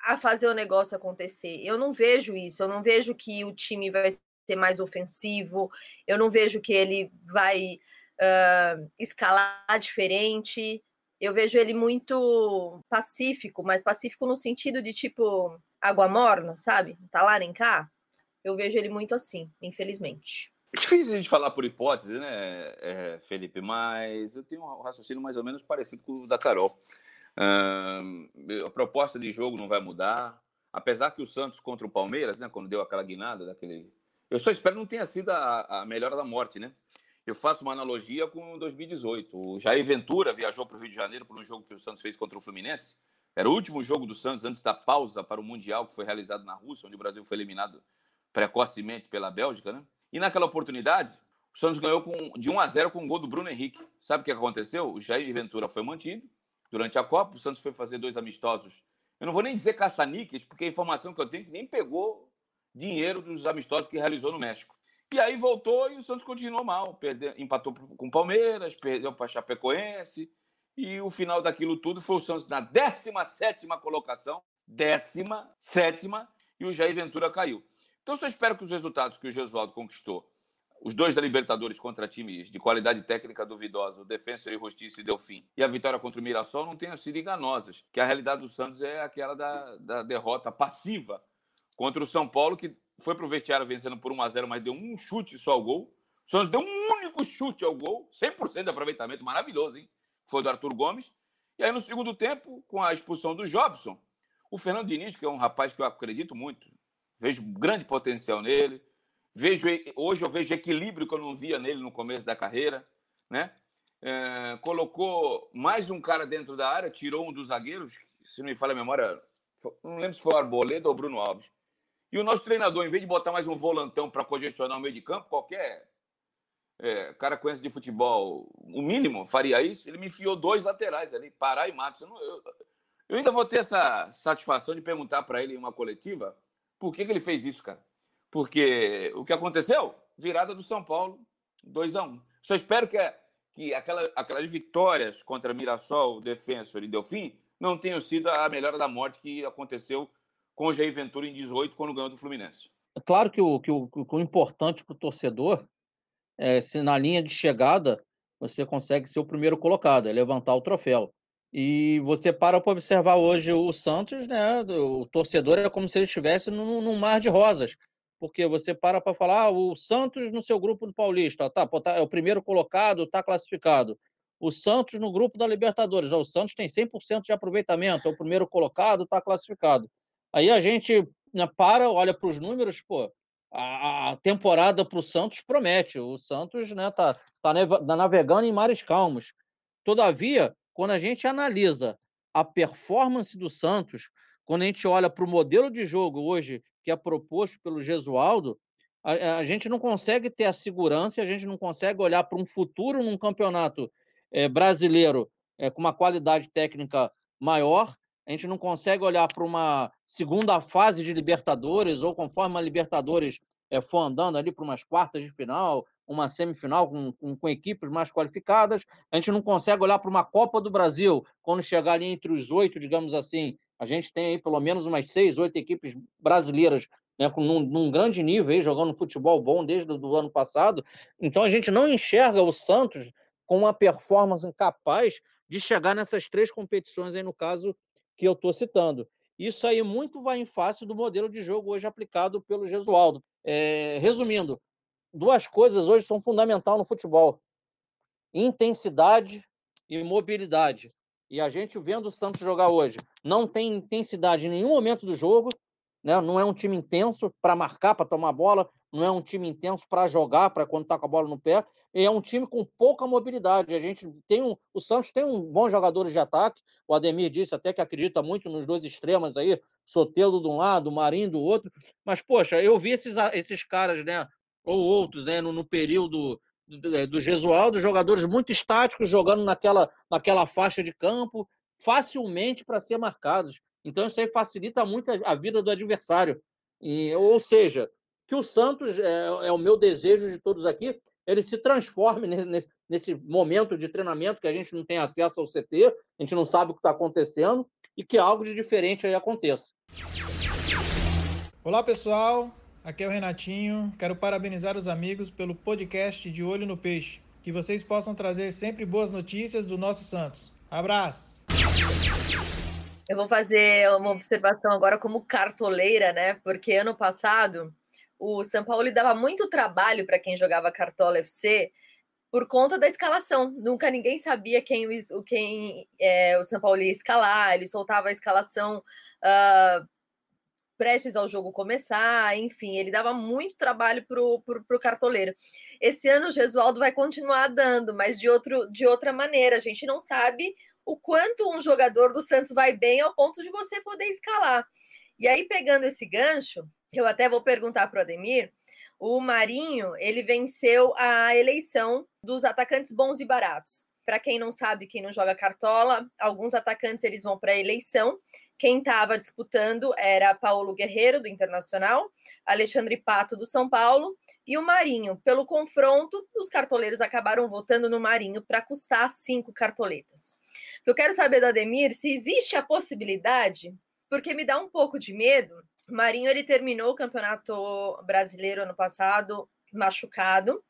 a fazer o negócio acontecer. Eu não vejo isso, eu não vejo que o time vai ser mais ofensivo, eu não vejo que ele vai uh, escalar diferente. Eu vejo ele muito pacífico, mas pacífico no sentido de tipo água morna, sabe? Tá lá nem cá. Eu vejo ele muito assim, infelizmente. É difícil a gente falar por hipótese, né, é, Felipe? Mas eu tenho um raciocínio mais ou menos parecido com o da Carol. Uh, a proposta de jogo não vai mudar. Apesar que o Santos contra o Palmeiras, né, quando deu aquela guinada daquele. Eu só espero não tenha sido a, a melhora da morte, né? Eu faço uma analogia com 2018. O Jair Ventura viajou para o Rio de Janeiro para um jogo que o Santos fez contra o Fluminense. Era o último jogo do Santos antes da pausa para o Mundial que foi realizado na Rússia, onde o Brasil foi eliminado precocemente pela Bélgica, né? E naquela oportunidade, o Santos ganhou com, de 1 a 0 com o gol do Bruno Henrique. Sabe o que aconteceu? O Jair Ventura foi mantido durante a Copa. O Santos foi fazer dois amistosos. Eu não vou nem dizer caça-níqueis, porque a informação que eu tenho é que nem pegou dinheiro dos amistosos que realizou no México. E aí voltou e o Santos continuou mal. Perdeu, empatou com o Palmeiras, perdeu para Chapecoense. E o final daquilo tudo foi o Santos na 17 colocação. 17 e o Jair Ventura caiu. Então, eu espero que os resultados que o Gesualdo conquistou, os dois da Libertadores contra times de qualidade técnica duvidosa, o Defensor e Justiça e Delfim, e a vitória contra o Mirassol não tenham sido enganosas, que a realidade do Santos é aquela da, da derrota passiva contra o São Paulo, que foi para o vestiário vencendo por 1 a 0 mas deu um chute só ao gol. O Santos deu um único chute ao gol, 100% de aproveitamento, maravilhoso, hein? Foi do Arthur Gomes. E aí, no segundo tempo, com a expulsão do Jobson, o Fernando Diniz, que é um rapaz que eu acredito muito, vejo grande potencial nele. Vejo hoje eu vejo equilíbrio que eu não via nele no começo da carreira, né? É, colocou mais um cara dentro da área, tirou um dos zagueiros, se não me falha a memória, não lembro se foi o Arboleda ou Bruno Alves. E o nosso treinador, em vez de botar mais um volantão para congestionar o meio de campo, qualquer é, cara conhece de futebol, o mínimo faria isso, ele me enfiou dois laterais ali, Pará e Matos. Eu, não, eu, eu ainda vou ter essa satisfação de perguntar para ele em uma coletiva por que, que ele fez isso, cara? Porque o que aconteceu? Virada do São Paulo, 2 a 1 um. Só espero que, que aquela, aquelas vitórias contra Mirassol, Defensor e Delfim não tenham sido a melhora da morte que aconteceu com o Jair Ventura em 18, quando ganhou do Fluminense. É claro que o, que o, que o importante para o torcedor é se na linha de chegada você consegue ser o primeiro colocado, é levantar o troféu. E você para para observar hoje o Santos, né? O torcedor é como se ele estivesse num, num mar de rosas. Porque você para para falar, ah, o Santos no seu grupo do Paulista, tá, tá, é o primeiro colocado, está classificado. O Santos no grupo da Libertadores, o Santos tem 100% de aproveitamento, é o primeiro colocado, está classificado. Aí a gente né, para, olha para os números, pô, a, temporada para o Santos promete. O Santos né, tá, tá navegando em mares calmos. Todavia, quando a gente analisa a performance do Santos, quando a gente olha para o modelo de jogo hoje que é proposto pelo Gesualdo, a, a, gente não consegue ter a segurança, a gente não consegue olhar para um futuro num campeonato é, brasileiro é, com uma qualidade técnica maior, a gente não consegue olhar para uma segunda fase de Libertadores, ou conforme a Libertadores é, for andando ali para umas quartas de final, uma semifinal com, com, com, equipes mais qualificadas. A gente não consegue olhar para uma Copa do Brasil quando chegar ali entre os oito, digamos assim. A gente tem aí pelo menos umas seis, oito equipes brasileiras né, com, num, num grande nível, aí, jogando futebol bom desde o ano passado. Então a gente não enxerga o Santos com uma performance capaz de chegar nessas três competições aí, no caso que eu estou citando. Isso aí muito vai em face do modelo de jogo hoje aplicado pelo Gesualdo. É, resumindo, duas coisas hoje são fundamentais no futebol: intensidade e mobilidade. E a gente vendo o Santos jogar hoje, não tem intensidade em nenhum momento do jogo, né? não é um time intenso para marcar, para tomar bola, não é um time intenso para jogar, para quando está com a bola no pé, e é um time com pouca mobilidade. A gente tem um, o Santos tem um bons jogadores de ataque. O Ademir disse até que acredita muito nos dois extremos aí, Sotelo de um lado, Marinho do outro. Mas poxa, eu vi esses, esses caras, né, ou outros, né, no, no período do, do Gesualdo, jogadores muito estáticos jogando naquela, naquela faixa de campo, facilmente para ser marcados. Então isso aí facilita muito a, a vida do adversário. E, ou seja, que o Santos, é, é, o meu desejo de todos aqui, ele se transforme nesse, nesse momento de treinamento que a gente não tem acesso ao CT, a gente não sabe o que está acontecendo, e que algo de diferente aí aconteça. Olá, pessoal. Aqui é o Renatinho. Quero parabenizar os amigos pelo podcast de Olho no Peixe. Que vocês possam trazer sempre boas notícias do nosso Santos. Abraço! Eu vou fazer uma observação agora como cartoleira, né? Porque ano passado o São Paulo dava muito trabalho para quem jogava Cartola FC por conta da escalação. Nunca ninguém sabia quem o, quem, é, o São Paulo ia escalar, ele soltava a escalação uh, prestes ao jogo começar, enfim, ele dava muito trabalho para o cartoleiro. Esse ano o Gesualdo vai continuar dando, mas de, outro, de outra maneira. A gente não sabe o quanto um jogador do Santos vai bem ao ponto de você poder escalar. E aí, pegando esse gancho, eu até vou perguntar para o Ademir. O Marinho, ele venceu a eleição dos atacantes bons e baratos. Para quem não sabe, quem não joga cartola, alguns atacantes eles vão para a eleição. Quem estava disputando era Paulo Guerreiro, do Internacional, Alexandre Pato, do São Paulo, e o Marinho. Pelo confronto, os cartoleiros acabaram votando no Marinho para custar cinco cartoletas. Eu quero saber do Ademir se existe a possibilidade, porque me dá um pouco de medo Marinho ele terminou o Campeonato Brasileiro ano passado machucado.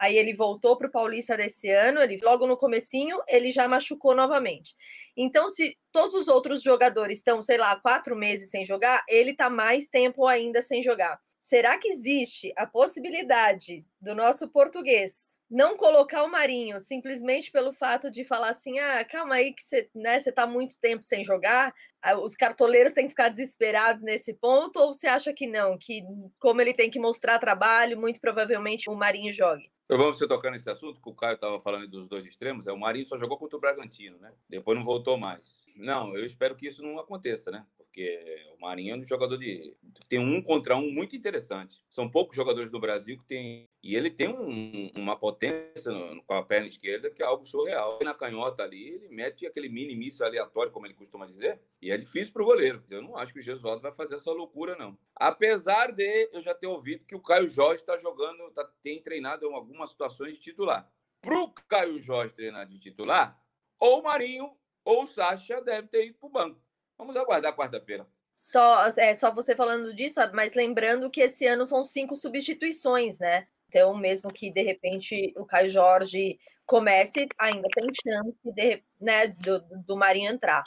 Aí ele voltou para o Paulista desse ano, ele logo no comecinho ele já machucou novamente. Então, se todos os outros jogadores estão, sei lá, quatro meses sem jogar, ele está mais tempo ainda sem jogar. Será que existe a possibilidade do nosso português não colocar o Marinho simplesmente pelo fato de falar assim: ah, calma aí, que você né, está muito tempo sem jogar, os cartoleiros têm que ficar desesperados nesse ponto, ou você acha que não? Que como ele tem que mostrar trabalho, muito provavelmente o Marinho jogue? Vamos você tocando nesse assunto, que o Caio estava falando dos dois extremos, é o Marinho só jogou contra o Bragantino, né? Depois não voltou mais. Não, eu espero que isso não aconteça, né? porque o Marinho é um jogador de. tem um contra um muito interessante. São poucos jogadores do Brasil que tem. E ele tem um, uma potência no, com a perna esquerda que é algo surreal. Na canhota ali, ele mete aquele mini míssil aleatório, como ele costuma dizer, e é difícil para o goleiro. Eu não acho que o Gesualdo vai fazer essa loucura, não. Apesar de eu já ter ouvido que o Caio Jorge está jogando, tá, tem treinado em algumas situações de titular. Para o Caio Jorge treinar de titular, ou o Marinho ou o Sacha deve ter ido para o banco. Vamos aguardar quarta-feira. Só, é, só você falando disso, mas lembrando que esse ano são cinco substituições, né? Então, mesmo que de repente o Caio Jorge comece, ainda tem chance de, né, do, do Marinho entrar.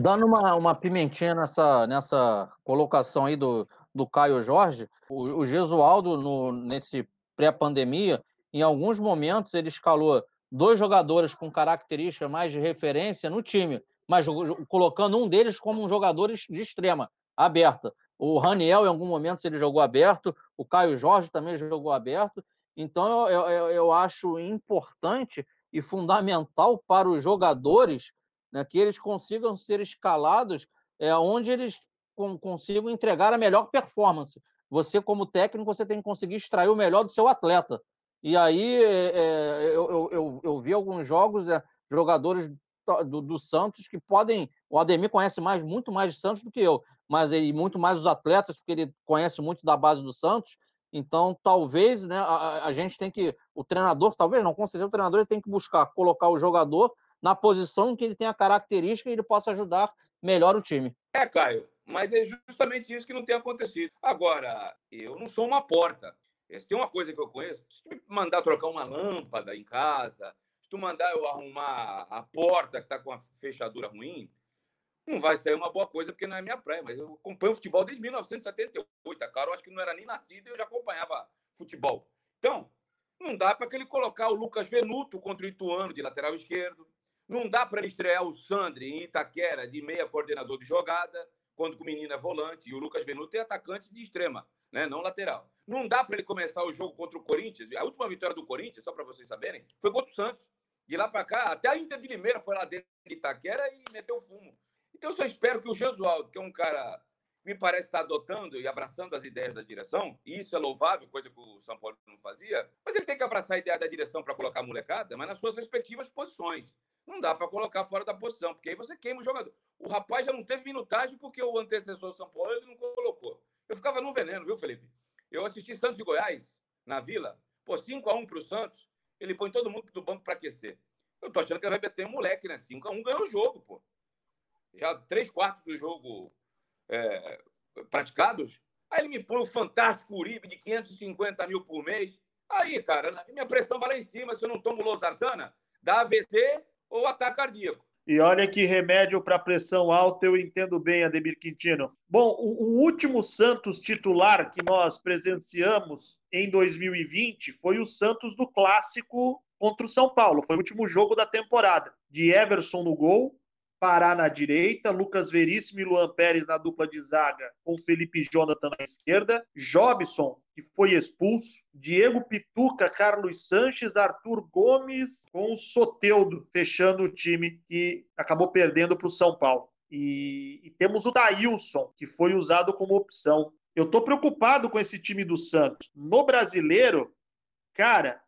Dando uma, uma pimentinha nessa, nessa colocação aí do, do Caio Jorge, o, o Gesualdo, no, nesse pré-pandemia, em alguns momentos ele escalou dois jogadores com característica mais de referência no time mas colocando um deles como um jogador de extrema, aberta. O Raniel, em algum momento, ele jogou aberto, o Caio Jorge também jogou aberto. Então, eu, eu, eu acho importante e fundamental para os jogadores né, que eles consigam ser escalados é, onde eles consigam entregar a melhor performance. Você, como técnico, você tem que conseguir extrair o melhor do seu atleta. E aí, é, eu, eu, eu, vi alguns jogos, é, jogadores do, do, Santos que podem. O Ademir conhece mais, muito mais de Santos do que eu, mas ele muito mais os atletas, porque ele conhece muito da base do Santos. Então, talvez né, a, a gente tem que. O treinador, talvez não, com certeza o treinador tem que buscar colocar o jogador na posição que ele tem a característica e ele possa ajudar melhor o time. É, Caio, mas é justamente isso que não tem acontecido. Agora, eu não sou uma porta. Se tem uma coisa que eu conheço, se me mandar trocar uma lâmpada em casa, tu mandar eu arrumar a porta que está com a fechadura ruim, não vai sair uma boa coisa, porque não é minha praia. Mas eu acompanho futebol desde 1978. A Carol acho que não era nem nascida e eu já acompanhava futebol. Então, não dá para ele colocar o Lucas Venuto contra o Ituano de lateral esquerdo. Não dá para ele estrear o Sandri em Itaquera de meia coordenador de jogada quando o menino é volante e o Lucas Venuto é atacante de extrema, né? não lateral. Não dá para ele começar o jogo contra o Corinthians. A última vitória do Corinthians, só para vocês saberem, foi contra o Santos. De lá para cá, até a Inter de Limeira foi lá dentro de Itaquera e meteu fumo. Então, eu só espero que o Jesualdo, que é um cara me parece estar adotando e abraçando as ideias da direção, e isso é louvável, coisa que o São Paulo não fazia, mas ele tem que abraçar a ideia da direção para colocar a molecada, mas nas suas respectivas posições. Não dá para colocar fora da posição, porque aí você queima o jogador. O rapaz já não teve minutagem porque o antecessor São Paulo ele não colocou. Eu ficava no veneno, viu, Felipe? Eu assisti Santos e Goiás, na Vila, pô, 5x1 para o Santos, ele põe todo mundo do banco para aquecer. Eu tô achando que ele vai meter um moleque, né? 5x1 ganhou o jogo, pô. Já três quartos do jogo é, praticados. Aí ele me põe o fantástico Uribe de 550 mil por mês. Aí, cara, minha pressão vai lá em cima. Se eu não tomo losartana, dá AVC ou ataque cardíaco. E olha que remédio para pressão alta eu entendo bem, Ademir Quintino. Bom, o, o, último Santos titular que nós presenciamos em 2020 foi o Santos do clássico contra o São Paulo. Foi o último jogo da temporada. De Everson no gol, Pará na direita, Lucas Veríssimo e Luan Pérez na dupla de zaga, com Felipe Jonathan na esquerda, Jobson, que foi expulso, Diego Pituca, Carlos Sanches, Arthur Gomes com o Soteudo, fechando o time que acabou perdendo para o São Paulo. E, e, temos o Daílson, que foi usado como opção. Eu estou preocupado com esse time do Santos. No brasileiro, cara,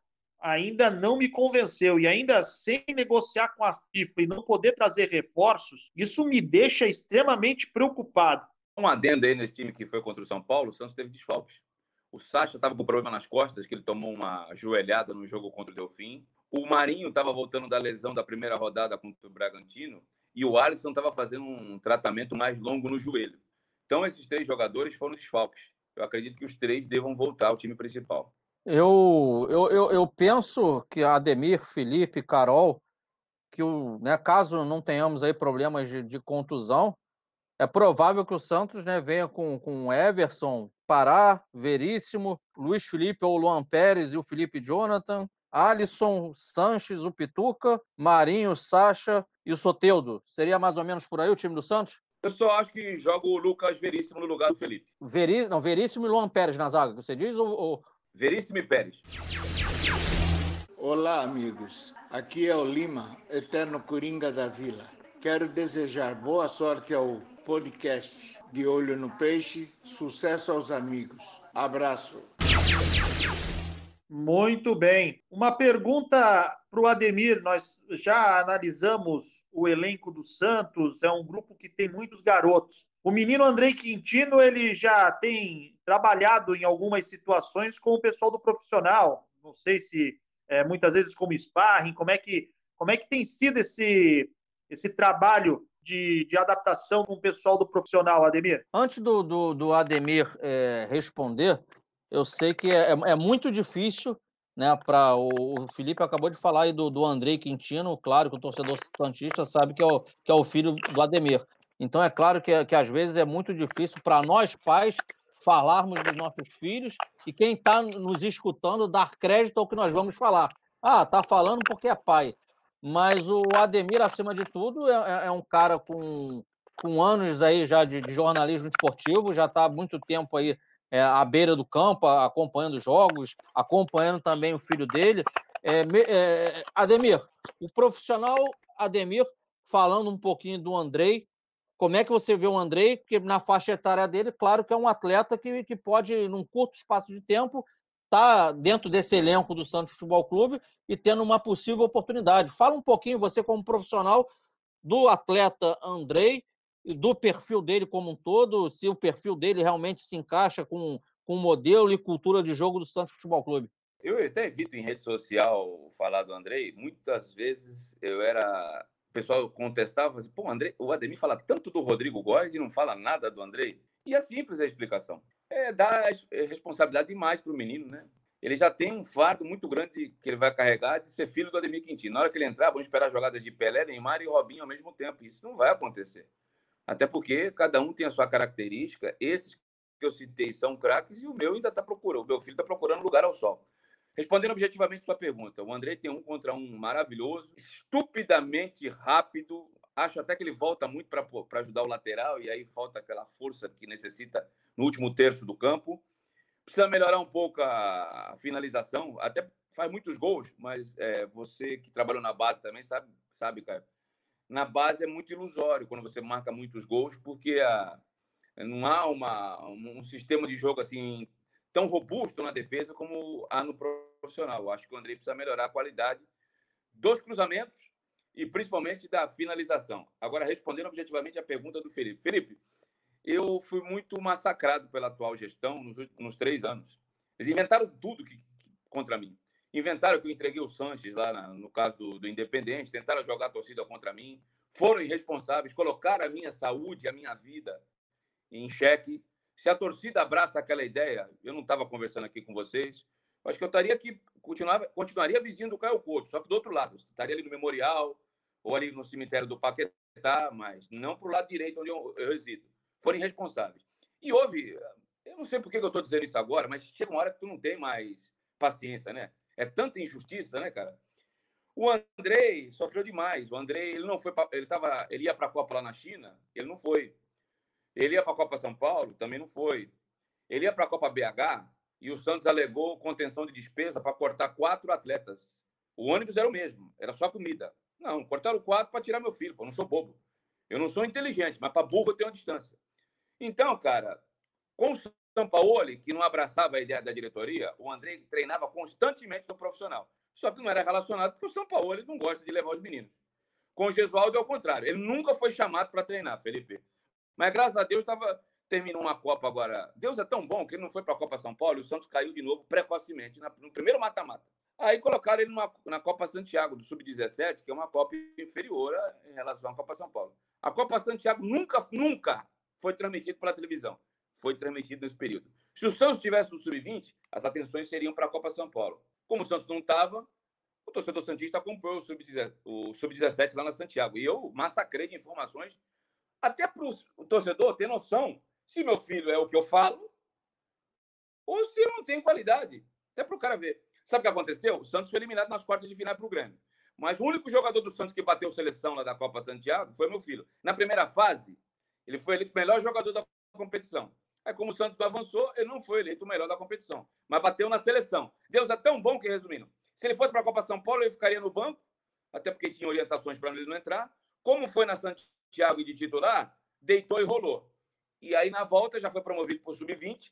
ainda não me convenceu e ainda sem negociar com a FIFA e não poder trazer reforços, isso me deixa extremamente preocupado. Um adendo aí nesse time que foi contra o São Paulo, o Santos teve desfalques. O Sacha estava com problema nas costas, que ele tomou uma joelhada no jogo contra o Delfim. O Marinho estava voltando da lesão da primeira rodada contra o Bragantino. E o Alisson estava fazendo um tratamento mais longo no joelho. Então, esses três jogadores foram desfalques. Eu acredito que os três devam voltar ao time principal. Eu, eu, eu, eu penso que Ademir, Felipe, Carol, que o, né, caso não tenhamos aí problemas de, de contusão, é provável que o Santos né, venha com, com Everson, Pará, Veríssimo, Luiz Felipe ou Luan Pérez e o Felipe Jonathan, Alisson, Sanches, o Pituca, Marinho, Sacha e o Soteudo. Seria mais ou menos por aí o time do Santos? Eu só acho que joga o Lucas Veríssimo no lugar do Felipe. Verí... Não, Veríssimo e Luan Pérez na zaga, você diz? Ou, ou, Veríssimo Pérez. Olá, amigos. Aqui é o Lima, eterno Coringa da Vila. Quero desejar boa sorte ao podcast de Olho no Peixe. Sucesso aos amigos. Abraço. Muito bem. Uma pergunta para o Ademir. Nós já analisamos o elenco do Santos. É um grupo que tem muitos garotos. O menino Andrei Quintino ele já tem trabalhado em algumas situações com o pessoal do profissional. Não sei se é, muitas vezes como sparring, como é que, como é que tem sido esse, esse trabalho de, de adaptação o pessoal do profissional, Ademir? Antes do, do, do Ademir é, responder, eu sei que é, é, é muito difícil né, para o, Felipe acabou de falar aí do, do Andrei Quintino, claro que o torcedor santista sabe que é o, que é o filho do Ademir. Então é claro que, que às vezes é muito difícil para nós pais falarmos dos nossos filhos e quem está nos escutando dar crédito ao que nós vamos falar. Ah, tá falando porque é pai. Mas o Ademir, acima de tudo, é, é, é um cara com, com anos aí já de, de jornalismo esportivo, já está há muito tempo aí é, à beira do campo, acompanhando jogos, acompanhando também o filho dele. É, é, Ademir, o profissional Ademir, falando um pouquinho do Andrei, como é que você vê o Andrei? Porque na faixa etária dele, claro que é um atleta que, que pode, num curto espaço de tempo, estar tá dentro desse elenco do Santos Futebol Clube e tendo uma possível oportunidade. Fala um pouquinho, você como profissional, do atleta Andrei e do perfil dele como um todo, se o perfil dele realmente se encaixa com, com o modelo e cultura de jogo do Santos Futebol Clube. Eu até evito em rede social falar do Andrei. Muitas vezes eu era pessoal contestava, assim, pô, André, o Ademir fala tanto do Rodrigo Góes e não fala nada do Andrei. E é simples a explicação. É dar é responsabilidade demais para o menino, né? Ele já tem um fardo muito grande que ele vai carregar de ser filho do Ademir Quintino. Na hora que ele entrar, vão esperar jogadas de Pelé, Neymar e Robinho ao mesmo tempo. Isso não vai acontecer. Até porque cada um tem a sua característica. Esses que eu citei são craques e o meu ainda está procurando. O meu filho está procurando lugar ao sol. Respondendo objetivamente sua pergunta, o André tem um contra um maravilhoso, estupidamente rápido, acho até que ele volta muito para ajudar o lateral e aí falta aquela força que necessita no último terço do campo. Precisa melhorar um pouco a finalização, até faz muitos gols, mas é, você que trabalhou na base também sabe, sabe, cara. Na base é muito ilusório quando você marca muitos gols, porque a, não há uma, um sistema de jogo assim tão robusto na defesa como há no profissional. Acho que o André precisa melhorar a qualidade dos cruzamentos e principalmente da finalização. Agora, respondendo objetivamente a pergunta do Felipe. Felipe, eu fui muito massacrado pela atual gestão nos, últimos três anos. Eles inventaram tudo que, contra mim. Inventaram que eu entreguei o Sanches lá na, no caso do, do Independente, tentaram jogar a torcida contra mim, foram irresponsáveis, colocaram a minha saúde, a minha vida em xeque. Se a torcida abraça aquela ideia, eu não estava conversando aqui com vocês, acho que eu estaria aqui, continuava, continuaria vizinho do Caio Couto, só que do outro lado. Estaria ali no Memorial, ou ali no cemitério do Paquetá, mas não para o lado direito onde eu, eu resido. Foram irresponsáveis. E houve, eu não sei por que eu estou dizendo isso agora, mas chega uma hora que tu não tem mais paciência, né? É tanta injustiça, né, cara? O Andrei sofreu demais. O Andrei, ele não foi, pra, ele tava, ele ia para a Copa lá na China, ele não foi. Ele ia para a Copa São Paulo, também não foi. Ele ia para a Copa BH e o Santos alegou contenção de despesa para cortar quatro atletas. O ônibus era o mesmo, era só comida. Não, cortaram quatro para tirar meu filho, pô, eu não sou bobo. Eu não sou inteligente, mas para burro eu tenho uma distância. Então, cara, com o São Paulo, que não abraçava a ideia da diretoria, o André treinava constantemente no profissional. Só que não era relacionado porque o São Paulo não gosta de levar os meninos. Com o Gesualdo é o contrário. Ele nunca foi chamado para treinar, Felipe. Mas graças a Deus estava terminou uma Copa agora. Deus é tão bom que ele não foi para a Copa São Paulo e o Santos caiu de novo precocemente no primeiro mata-mata. Aí colocaram ele numa, na Copa Santiago do Sub-17, que é uma Copa inferior em relação à Copa São Paulo. A Copa Santiago nunca, nunca foi transmitida pela televisão. Foi transmitida nesse período. Se o Santos estivesse no Sub-20, as atenções seriam para a Copa São Paulo. Como o Santos não estava, o torcedor Santista comprou o Sub-17 lá na Santiago. E eu massacrei de informações até para o torcedor ter noção se meu filho é o que eu falo ou se não tem qualidade. Até para o cara ver. Sabe o que aconteceu? O Santos foi eliminado nas quartas de final para o Grêmio. Mas o único jogador do Santos que bateu seleção lá da Copa Santiago foi meu filho. Na primeira fase, ele foi eleito o melhor jogador da competição. Aí, como o Santos não avançou, ele não foi eleito o melhor da competição. Mas bateu na seleção. Deus é tão bom que, resumindo, se ele fosse para a Copa São Paulo, ele ficaria no banco, até porque tinha orientações para ele não entrar. Como foi na Santiago, de titular, deitou e rolou. E aí, na volta, já foi promovido para o sub-20.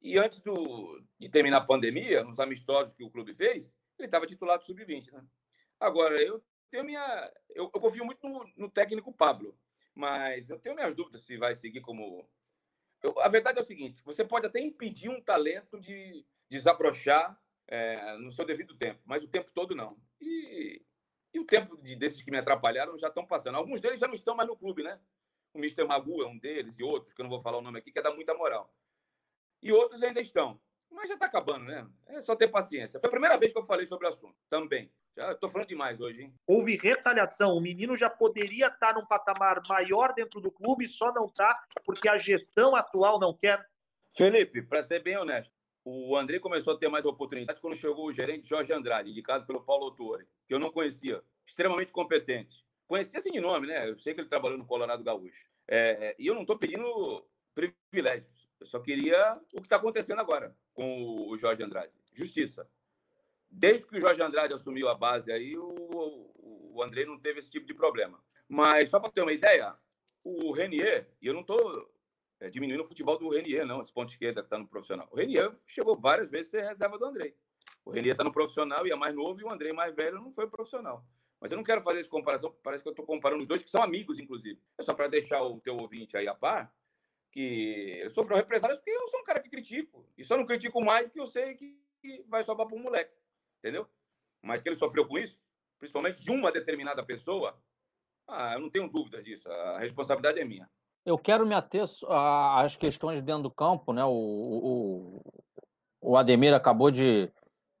E antes do, de terminar a pandemia, nos amistosos que o clube fez, ele estava titular do sub-20. Né? Agora, eu tenho minha. Eu, eu confio muito no, no, técnico Pablo, mas eu tenho minhas dúvidas se vai seguir como. Eu, a verdade é o seguinte: você pode até impedir um talento de desabrochar é, no seu devido tempo, mas o tempo todo não. E e o tempo de, desses que me atrapalharam já estão passando. Alguns deles já não estão mais no clube, né? O Mr. Magu é um deles, e outros, que eu não vou falar o nome aqui, que é dar muita moral. E outros ainda estão. Mas já está acabando, né? É só ter paciência. Foi a primeira vez que eu falei sobre o assunto, também. Já estou falando demais hoje, hein? Houve retaliação. O menino já poderia estar num patamar maior dentro do clube, só não está porque a gestão atual não quer. Felipe, para ser bem honesto, o André começou a ter mais oportunidades quando chegou o gerente Jorge Andrade, indicado pelo Paulo Autori, que eu não conhecia, extremamente competente. Conhecia assim de nome, né? Eu sei que ele trabalhou no Colorado Gaúcho. É, e eu não estou pedindo privilégios. Eu só queria o que está acontecendo agora com o Jorge Andrade. Justiça. Desde que o Jorge Andrade assumiu a base aí, o, o André não teve esse tipo de problema. Mas só para ter uma ideia, o Renier, e eu não estou é, diminuindo o futebol do Renier, não, esse ponto esquerda que está no profissional. O Renier chegou várias vezes a ser reserva do Andrei. O Renier está no profissional e é mais novo, e o Andrei mais velho não foi profissional. Mas eu não quero fazer essa comparação, parece que eu estou comparando os dois, que são amigos, inclusive. É só para deixar o teu ouvinte aí a par, que eu sofro represálias porque eu sou um cara que critico. E só não critico mais porque eu sei que vai sobrar para um moleque. Entendeu? Mas que ele sofreu com isso, principalmente de uma determinada pessoa, ah, eu não tenho dúvidas disso. A responsabilidade é minha. Eu quero me ater às questões dentro do campo, né? O, o, o Ademir acabou de,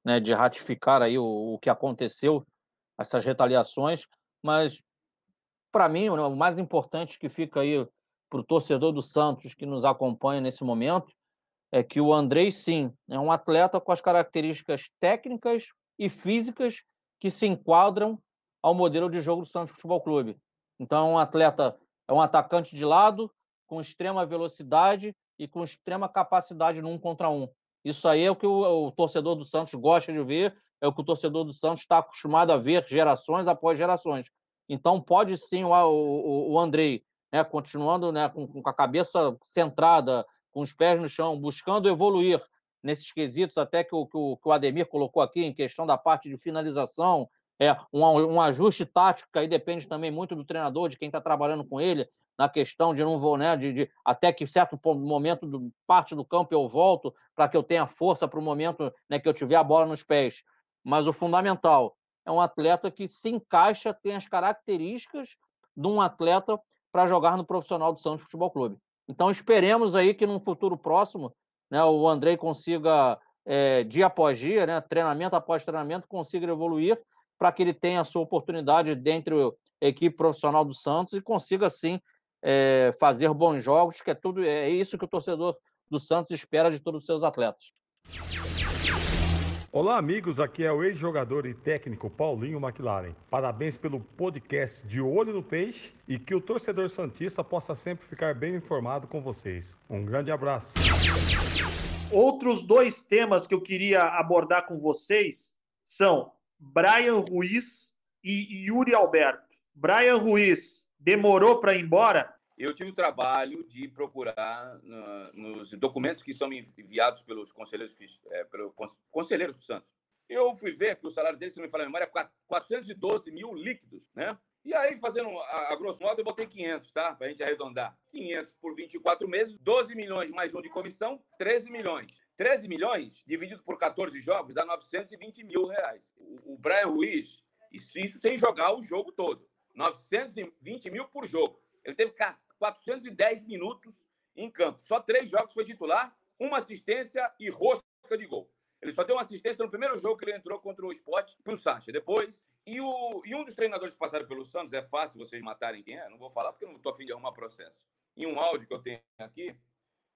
né, de ratificar aí o, o que aconteceu, essas retaliações, mas para mim né, o mais importante que fica aí para o torcedor do Santos que nos acompanha nesse momento é que o Andrei, sim, é um atleta com as características técnicas e físicas que se enquadram ao modelo de jogo do Santos Futebol Clube. Então, é um atleta, é um atacante de lado, com extrema velocidade e com extrema capacidade no um contra um. Isso aí é o que o, o torcedor do Santos gosta de ver, é o que o torcedor do Santos está acostumado a ver gerações após gerações. Então, pode sim o, o, o Andrei, né, continuando né, com, com a cabeça centrada, com os pés no chão, buscando evoluir nesses quesitos, até que o, que o, que o Ademir colocou aqui, em questão da parte de finalização, é um, um ajuste tático, que aí depende também muito do treinador, de quem está trabalhando com ele, na questão de não vou, né, de, de até que certo momento, do, parte do campo eu volto, para que eu tenha força para o momento né, que eu tiver a bola nos pés. Mas o fundamental é um atleta que se encaixa, tem as características de um atleta para jogar no profissional do Santos Futebol Clube. Então esperemos aí que num futuro próximo né, o Andrei consiga, é, dia após dia, né, treinamento após treinamento, consiga evoluir para que ele tenha a sua oportunidade dentro da equipe profissional do Santos e consiga, sim, é, fazer bons jogos, que é tudo é isso que o torcedor do Santos espera de todos os seus atletas. Olá, amigos. Aqui é o ex-jogador e técnico Paulinho McLaren. Parabéns pelo podcast de Olho no Peixe e que o torcedor Santista possa sempre ficar bem informado com vocês. Um grande abraço. Outros dois temas que eu queria abordar com vocês são Brian Ruiz e Yuri Alberto. Brian Ruiz demorou para ir embora? Eu tive o trabalho de procurar nos documentos que são enviados pelos conselheiros, é, pelo conselheiros do Santos. Eu fui ver que o salário dele, se não me falar a memória, é 412 mil líquidos, né? E aí, fazendo a, a grosso modo, eu botei 500, tá? Para a gente arredondar. 500 por 24 meses, 12 milhões mais um de comissão, 13 milhões. 13 milhões, dividido por 14 jogos, dá 920 mil reais. O, o Brian Ruiz, isso, isso sem jogar o jogo todo. 920 mil por jogo. Ele teve 410 minutos em campo. Só três jogos foi titular, uma assistência e rosca de gol. Ele só deu uma assistência no primeiro jogo que ele entrou contra o Sport para o Sacha. Depois, e, o, e um dos treinadores que passaram pelo Santos, é fácil vocês matarem quem é, não vou falar porque eu não estou afim de arrumar processo. E um áudio que eu tenho aqui,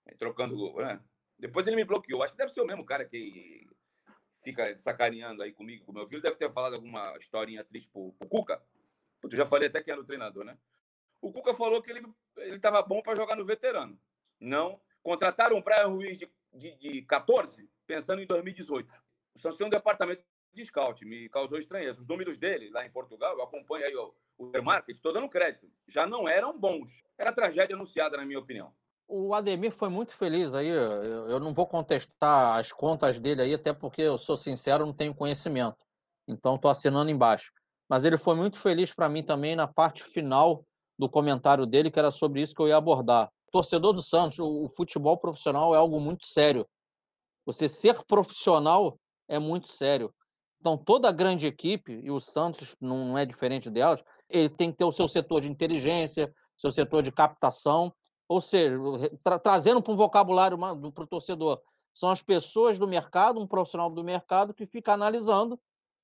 é, trocando. Né? Depois ele me bloqueou. Acho que deve ser o mesmo cara que fica sacaneando aí comigo, com meu filho. Deve ter falado alguma historinha triste pro, pro Cuca. Eu já falei até que era o treinador, né? O Cuca falou que ele estava bom para jogar no veterano. Não. Contrataram o Brian Ruiz de, de, de 14, pensando em 2018. O Santos tem um departamento de scout, me causou estranheza. Os números dele, lá em Portugal, eu acompanho aí o, o market, estou dando crédito, já não eram bons. Era tragédia anunciada, na minha opinião. O Ademir foi muito feliz aí. Eu não vou contestar as contas dele aí, até porque eu sou sincero, não tenho conhecimento. Então estou assinando embaixo. Mas ele foi muito feliz para mim também na parte final do comentário dele, que era sobre isso que eu ia abordar. Torcedor do Santos, o futebol profissional é algo muito sério. Você ser profissional é muito sério. Então, toda grande equipe, e o Santos não é diferente delas, ele tem que ter o seu setor de inteligência, seu setor de captação, ou seja, tra trazendo para um vocabulário para o torcedor. São as pessoas do mercado, um profissional do mercado que fica analisando.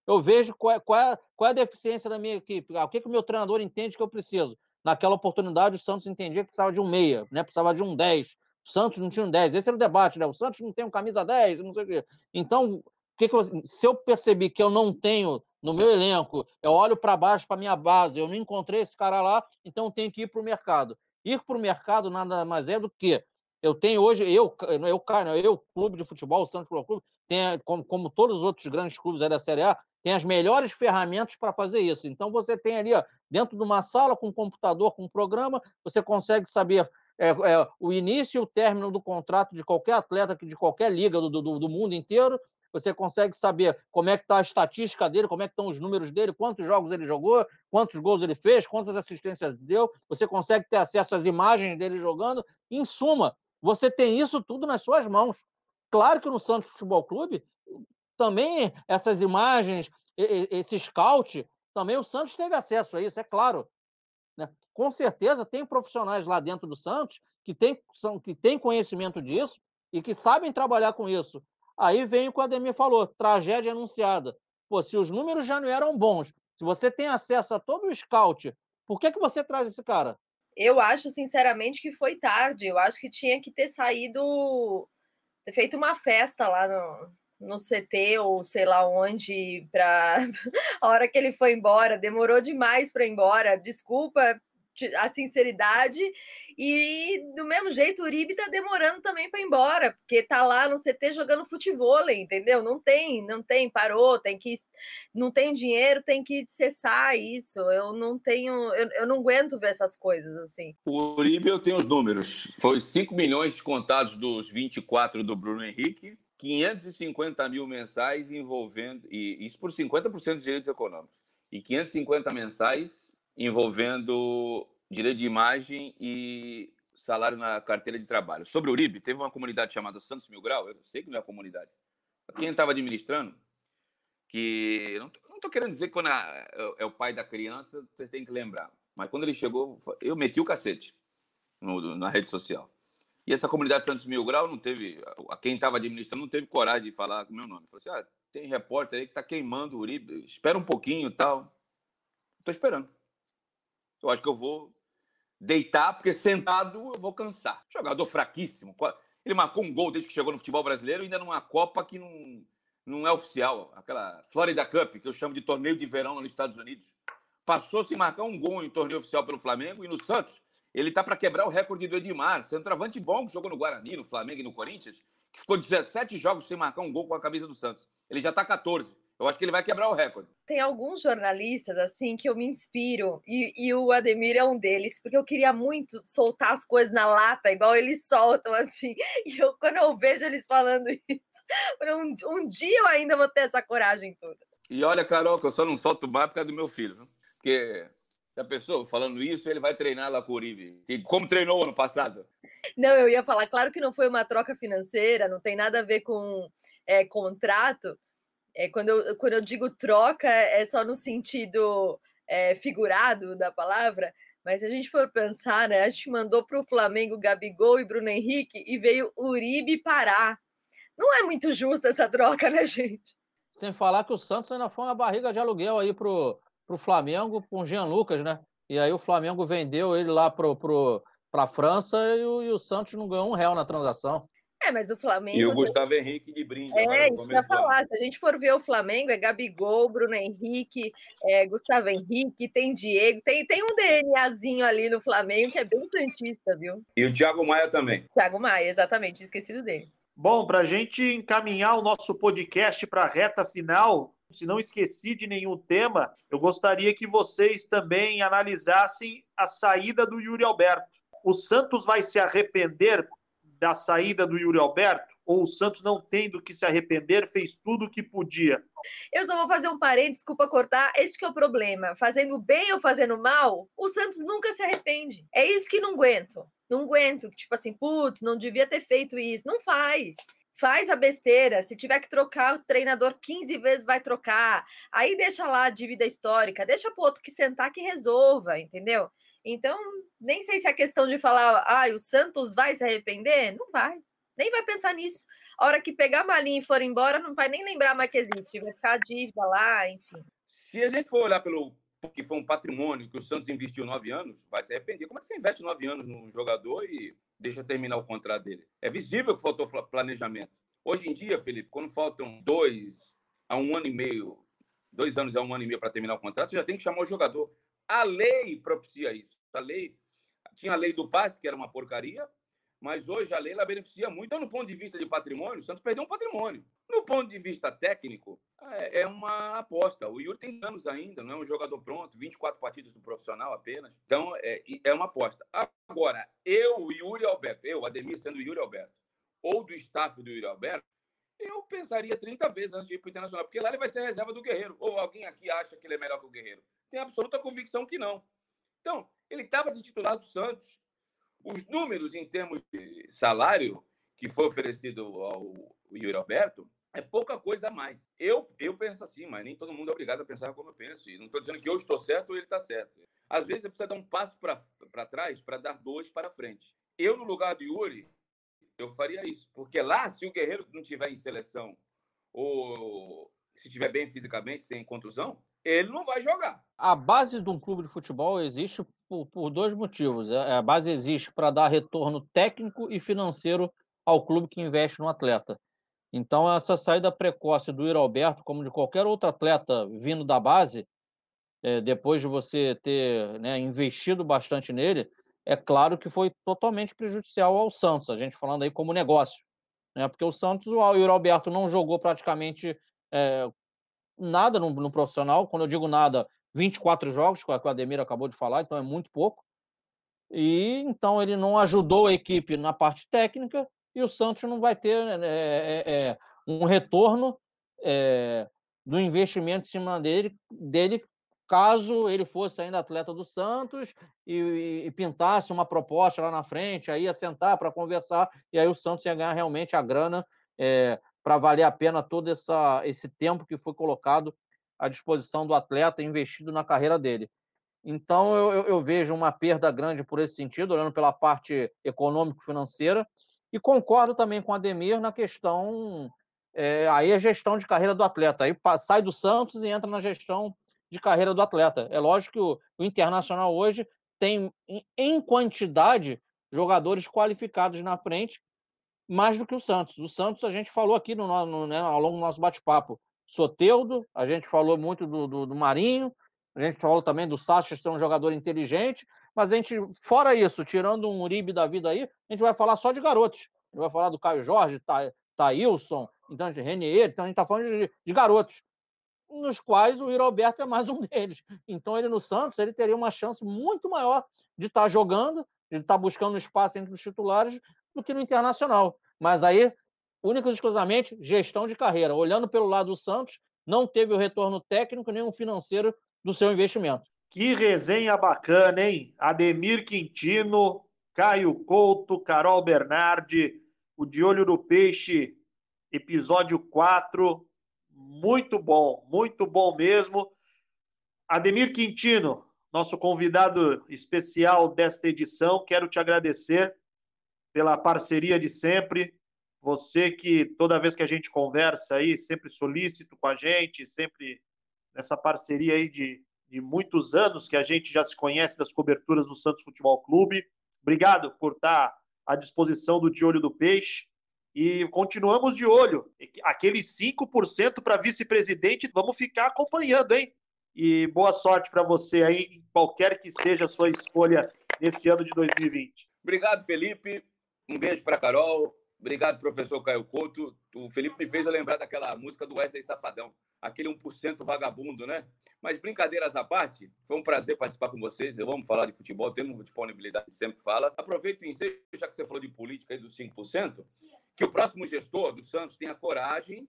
Eu vejo qual é, qual é, qual é a deficiência da minha equipe, ah, o que, que o meu treinador entende que eu preciso naquela oportunidade o Santos entendia que precisava de um meia, né? precisava de um 10. O Santos não tinha um 10. Esse era o debate, né? O Santos não tem um camisa 10, não sei o quê. Então, que que eu, se eu percebi que eu não tenho no meu elenco, eu olho para baixo para minha base, eu não encontrei esse cara lá, então eu tenho que ir para o mercado. Ir para o mercado nada mais é do que eu tenho hoje, eu, eu, eu, eu clube de futebol, o Santos Clube, tem, como, como todos os outros grandes clubes da Série A, tem as melhores ferramentas para fazer isso. Então, você tem ali, ó, dentro de uma sala, com um computador, com um programa, você consegue saber é, é, o início e o término do contrato de qualquer atleta de qualquer liga do, do, do mundo inteiro. Você consegue saber como é que está a estatística dele, como é que estão os números dele, quantos jogos ele jogou, quantos gols ele fez, quantas assistências deu. Você consegue ter acesso às imagens dele jogando. Em suma, você tem isso tudo nas suas mãos. Claro que no Santos Futebol Clube também essas imagens, esse scout, também o Santos teve acesso a isso, é claro. Né? Com certeza tem profissionais lá dentro do Santos que têm são, que tem conhecimento disso e que sabem trabalhar com isso. Aí vem o que o Ademir falou, tragédia anunciada. Pô, se os números já não eram bons, se você tem acesso a todo o scout, por que, que você traz esse cara? Eu acho, sinceramente, que foi tarde. Eu acho que tinha que ter saído, ter feito uma festa lá no, no CT ou sei lá onde para a hora que ele foi embora, demorou demais para ir embora. Desculpa a sinceridade. E do mesmo jeito, o Uribe tá demorando também para ir embora, porque tá lá no CT jogando futebol, entendeu? Não tem, não tem, parou, tem que não tem dinheiro, tem que cessar isso. Eu não tenho, eu, eu não aguento ver essas coisas assim. O Uribe eu tenho os números. Foi 5 milhões contados dos 24 do Bruno Henrique, 550 mil mensais envolvendo, e isso por 50% dos direitos econômicos, e 550 mensais envolvendo direito de imagem e salário na carteira de trabalho. Sobre o Uribe, teve uma comunidade chamada Santos Mil Grau, eu sei que não é a comunidade. Quem estava administrando, que não estou querendo dizer que quando é, é o pai da criança, vocês têm que lembrar. Mas quando ele chegou, eu meti o cacete no, na rede social. E essa comunidade Santos Mil Grau não teve, quem estava administrando não teve coragem de falar com o meu nome. Falou assim: ah, tem repórter aí que está queimando o Uribe, espera um pouquinho e tal. Estou esperando. Eu acho que eu vou deitar, porque sentado eu vou cansar. Jogador fraquíssimo. Ele marcou um gol desde que chegou no futebol brasileiro, ainda numa Copa que não, não é oficial. Aquela Florida Cup, que eu chamo de torneio de verão nos Estados Unidos. Passou sem marcar um gol em torneio oficial pelo Flamengo e no Santos. Ele tá para quebrar o recorde do Edmar, centroavante bom que jogou no Guarani, no Flamengo e no Corinthians, que ficou 17 jogos sem marcar um gol com a camisa do Santos. Ele já tá 14. Eu acho que ele vai quebrar o recorde. Tem alguns jornalistas assim que eu me inspiro e, e, o Ademir é um deles, porque eu queria muito soltar as coisas na lata, igual eles soltam assim. E eu, quando eu vejo eles falando isso, um, um dia eu ainda vou ter essa coragem toda. E olha, Carol, que eu só não solto mais por causa do meu filho, viu? porque a pessoa falando isso, ele vai treinar lá com o Uribe. E como treinou ano passado? Não, eu ia falar, claro que não foi uma troca financeira, não tem nada a ver com é, contrato, é, quando, eu, quando eu digo troca, é só no sentido é, figurado da palavra, mas se a gente for pensar, né, a gente mandou para o Flamengo Gabigol e Bruno Henrique e veio Uribe parar. Não é muito justa essa troca, né, gente? Sem falar que o Santos ainda foi uma barriga de aluguel aí pro, pro Flamengo com o Jean Lucas, né? E aí o Flamengo vendeu ele lá pro, pro, pra França e o, e o Santos não ganhou um real na transação. É, mas o Flamengo. E o Gustavo Henrique de brinde. É, isso ia falar. Se a gente for ver o Flamengo, é Gabigol, Bruno Henrique, é Gustavo Henrique, tem Diego, tem, tem um DNAzinho ali no Flamengo que é bem santista, viu? E o Thiago Maia também. Thiago Maia, exatamente, esquecido dele. Bom, para a gente encaminhar o nosso podcast para a reta final, se não esqueci de nenhum tema, eu gostaria que vocês também analisassem a saída do Yuri Alberto. O Santos vai se arrepender da saída do Yuri Alberto? Ou o Santos não tendo que se arrepender, fez tudo o que podia? Eu só vou fazer um parênteses, desculpa cortar. Esse que é o problema. Fazendo bem ou fazendo mal, o Santos nunca se arrepende. É isso que não aguento. Não aguento. Tipo assim, putz, não devia ter feito isso. Não faz faz a besteira. Se tiver que trocar o treinador 15 vezes, vai trocar. Aí deixa lá a dívida histórica, deixa para o outro que sentar que resolva, entendeu? Então, nem sei se é questão de falar, ah, o Santos vai se arrepender. Não vai. Nem vai pensar nisso. A hora que pegar a malinha e for embora, não vai nem lembrar mais que existe. Vai ficar a dívida lá, enfim. Se a gente for olhar pelo que foi um patrimônio que o Santos investiu nove anos, vai se arrepender. Como é que você investe nove anos num jogador e deixa terminar o contrato dele? É visível que faltou planejamento. Hoje em dia, Felipe, quando faltam dois a um ano e meio, dois anos a um ano e meio para terminar o contrato, você já tem que chamar o jogador. A lei propicia isso lei. Tinha a lei do passe, que era uma porcaria, mas hoje a lei ela beneficia muito. Então, no ponto de vista de patrimônio, o Santos perdeu um patrimônio. No ponto de vista técnico, é, é uma aposta. O Yuri tem anos ainda, não é um jogador pronto, 24 partidas do profissional apenas. Então, é, é uma aposta. Agora, eu, Yuri Alberto, eu, Ademir, sendo Yuri Alberto, ou do staff do Yuri Alberto, eu pensaria 30 vezes antes de ir para o Internacional, porque lá ele vai ser reserva do Guerreiro. Ou alguém aqui acha que ele é melhor que o Guerreiro? Tem absoluta convicção que não. Então, ele estava de titular do Santos. Os números em termos de salário que foi oferecido ao Yuri Alberto é pouca coisa a mais. Eu, eu penso assim, mas nem todo mundo é obrigado a pensar como eu penso. E não estou dizendo que eu estou certo ou ele está certo. Às vezes você precisa dar um passo para trás para dar dois para frente. Eu, no lugar do Yuri, eu faria isso. Porque lá, se o Guerreiro não tiver em seleção ou se estiver bem fisicamente, sem contusão, ele não vai jogar. A base de um clube de futebol existe por, por dois motivos. É, a base existe para dar retorno técnico e financeiro ao clube que investe no atleta. Então, essa saída precoce do Iro Alberto, como de qualquer outro atleta vindo da base, é, depois de você ter né, investido bastante nele, é claro que foi totalmente prejudicial ao Santos, a gente falando aí como negócio. Né? Porque o Santos, o Iro Alberto não jogou praticamente é, nada no, no, profissional. Quando eu digo nada, 24 jogos, que o Ademir acabou de falar, então é muito pouco. E então ele não ajudou a equipe na parte técnica e o Santos não vai ter é, é, um retorno é, do investimento em cima dele, dele caso ele fosse ainda atleta do Santos e, e, pintasse uma proposta lá na frente, aí ia sentar para conversar, e aí o Santos ia ganhar realmente a grana é, para valer a pena todo essa, esse tempo que foi colocado à disposição do atleta investido na carreira dele. Então, eu, eu, vejo uma perda grande por esse sentido, olhando pela parte econômico-financeira, e concordo também com a Ademir na questão. É, aí a gestão de carreira do atleta. Aí sai do Santos e entra na gestão de carreira do atleta. É lógico que o, o Internacional hoje tem, em quantidade, jogadores qualificados na frente, mais do que o Santos. O Santos, a gente falou aqui no, no né, ao longo do nosso bate-papo. Soteudo, a gente falou muito do, do, do, Marinho, a gente falou também do Sacha ser um jogador inteligente, mas a gente, fora isso, tirando um Uribe da vida aí, a gente vai falar só de garotos. A gente vai falar do Caio Jorge, Thailson, então, de Renier, então a gente está falando de, de garotos nos quais o Alberto é mais um deles. Então, ele no Santos, ele teria uma chance muito maior de estar tá jogando, de estar tá buscando espaço entre os titulares, do que no Internacional. Mas aí, único e exclusivamente, gestão de carreira. Olhando pelo lado do Santos, não teve o retorno técnico nem o financeiro do seu investimento. Que resenha bacana, hein? Ademir Quintino, Caio Couto, Carol Bernardi, o De Olho no Peixe, episódio 4 muito bom, muito bom mesmo. Ademir Quintino, nosso convidado especial desta edição, quero te agradecer pela parceria de sempre. Você que toda vez que a gente conversa aí, sempre solícito com a gente, sempre nessa parceria aí de, de muitos anos que a gente já se conhece das coberturas do Santos Futebol Clube. Obrigado por estar à disposição do De Olho do Peixe. E continuamos de olho. Aqueles 5% para vice-presidente, vamos ficar acompanhando, hein? E boa sorte para você aí, qualquer que seja a sua escolha nesse ano de 2020. Obrigado, Felipe. Um beijo para Carol. Obrigado, professor Caio Couto. O Felipe me fez lembrar daquela música do Wesley Safadão, aquele 1% vagabundo, né? Mas brincadeiras à parte, foi um prazer participar com vocês. Eu vamos falar de futebol, temos disponibilidade, sempre fala. Aproveito e ensejo, já que você falou de política aí dos 5%, que o próximo gestor do Santos tenha coragem,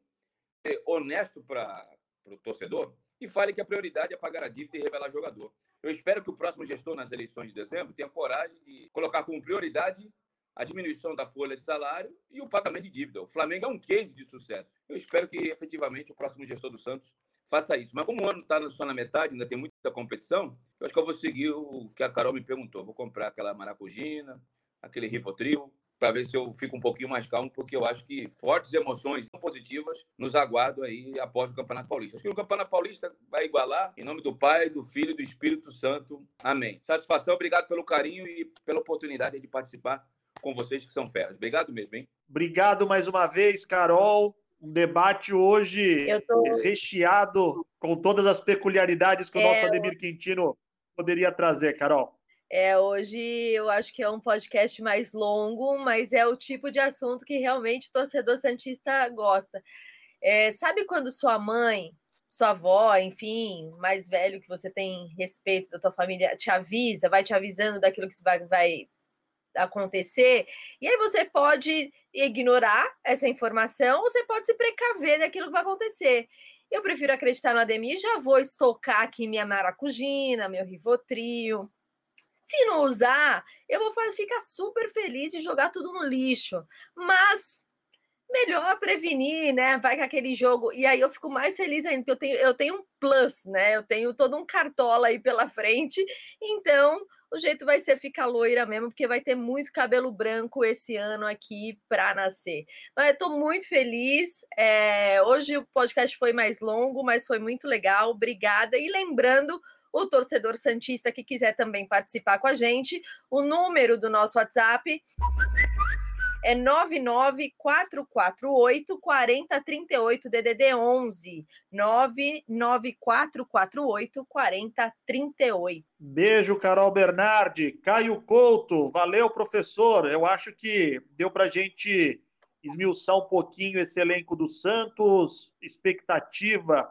ser honesto para o torcedor e fale que a prioridade é pagar a dívida e revelar jogador. Eu espero que o próximo gestor nas eleições de dezembro tenha coragem de colocar como prioridade a diminuição da folha de salário e o pagamento de dívida. O Flamengo é um case de sucesso. Eu espero que efetivamente o próximo gestor do Santos faça isso. Mas como o ano está só na metade, ainda tem muita competição, eu acho que eu vou seguir o que a Carol me perguntou. Vou comprar aquela maracujina, aquele Rivotril, para ver se eu fico um pouquinho mais calmo, porque eu acho que fortes emoções positivas nos aguardam aí após o Campeonato Paulista. Acho que o Campeonato Paulista vai igualar, em nome do Pai, do Filho e do Espírito Santo. Amém. Satisfação, obrigado pelo carinho e pela oportunidade de participar com vocês que são feras. Obrigado mesmo, hein? Obrigado mais uma vez, Carol. Um debate hoje tô... recheado com todas as peculiaridades que o é... nosso Ademir Quintino poderia trazer, Carol. É, hoje eu acho que é um podcast mais longo, mas é o tipo de assunto que realmente o torcedor Santista gosta. É, sabe quando sua mãe, sua avó, enfim, mais velho que você tem respeito da tua família, te avisa, vai te avisando daquilo que vai, vai acontecer, e aí você pode ignorar essa informação, ou você pode se precaver daquilo que vai acontecer. Eu prefiro acreditar no Ademir, já vou estocar aqui minha maracujina, meu Rivotril, se não usar, eu vou ficar super feliz de jogar tudo no lixo. Mas melhor prevenir, né? Vai que aquele jogo. E aí eu fico mais feliz ainda, porque eu tenho, eu tenho um plus, né? Eu tenho todo um cartola aí pela frente. Então, o jeito vai ser ficar loira mesmo, porque vai ter muito cabelo branco esse ano aqui para nascer. Mas tô muito feliz. É... Hoje o podcast foi mais longo, mas foi muito legal. Obrigada. E lembrando o torcedor Santista que quiser também participar com a gente, o número do nosso WhatsApp é 99448 4038 DDD 11 99448 4038. Beijo, Carol Bernardi. Caio Couto, valeu, professor. Eu acho que deu para gente esmiuçar um pouquinho esse elenco do Santos, expectativa.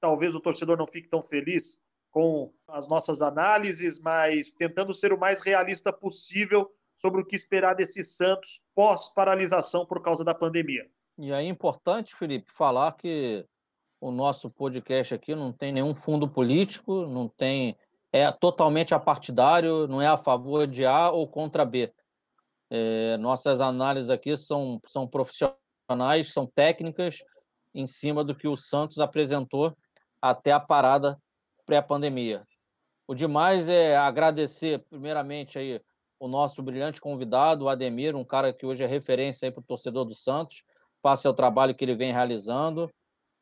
Talvez o torcedor não fique tão feliz com as nossas análises, mas tentando ser o mais realista possível sobre o que esperar desse Santos pós-paralisação por causa da pandemia. E aí é importante, Felipe, falar que o nosso podcast aqui não tem nenhum fundo político, não tem é totalmente apartidário, não é a favor de A ou contra B. É, nossas análises aqui são, são profissionais, são técnicas em cima do que o Santos apresentou até a parada pré-pandemia. O demais é agradecer, primeiramente, aí, o nosso brilhante convidado, o Ademir, um cara que hoje é referência para o torcedor do Santos, face ao trabalho que ele vem realizando.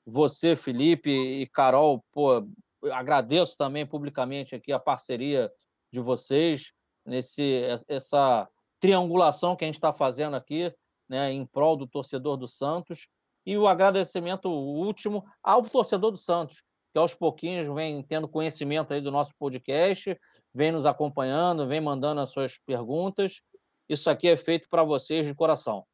Você, Felipe e Carol, pô, agradeço também publicamente aqui a parceria de vocês nesse essa triangulação que a gente está fazendo aqui, né, em prol do torcedor do Santos. E o agradecimento último ao torcedor do Santos, que aos pouquinhos vem tendo conhecimento aí do nosso podcast, vem nos acompanhando, vem mandando as suas perguntas. Isso aqui é feito para vocês de coração.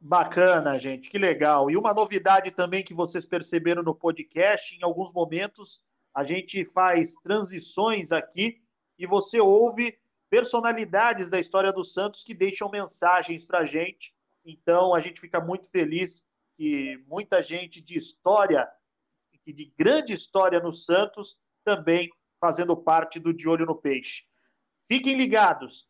Bacana, gente, que legal. E uma novidade também que vocês perceberam no podcast, em alguns momentos a gente faz transições aqui e você ouve personalidades da história do Santos que deixam mensagens para a gente. Então, a gente fica muito feliz que muita gente de história, de grande história no Santos, também fazendo parte do De Olho no Peixe. Fiquem ligados.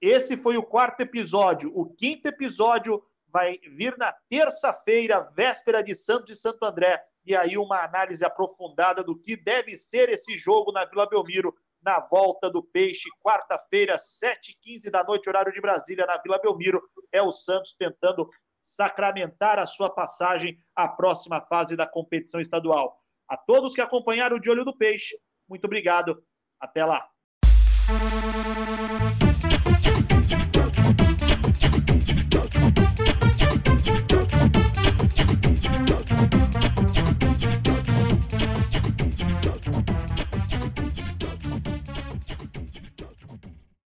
Esse foi o quarto episódio. O quinto episódio vai vir na terça-feira, véspera de Santos e Santo André. E aí, uma análise aprofundada do que deve ser esse jogo na Vila Belmiro na volta do Peixe, quarta-feira, 7h15 da noite, horário de Brasília, na Vila Belmiro. É o Santos tentando sacramentar a sua passagem à próxima fase da competição estadual. A todos que acompanharam o De Olho do Peixe, muito obrigado. Até lá.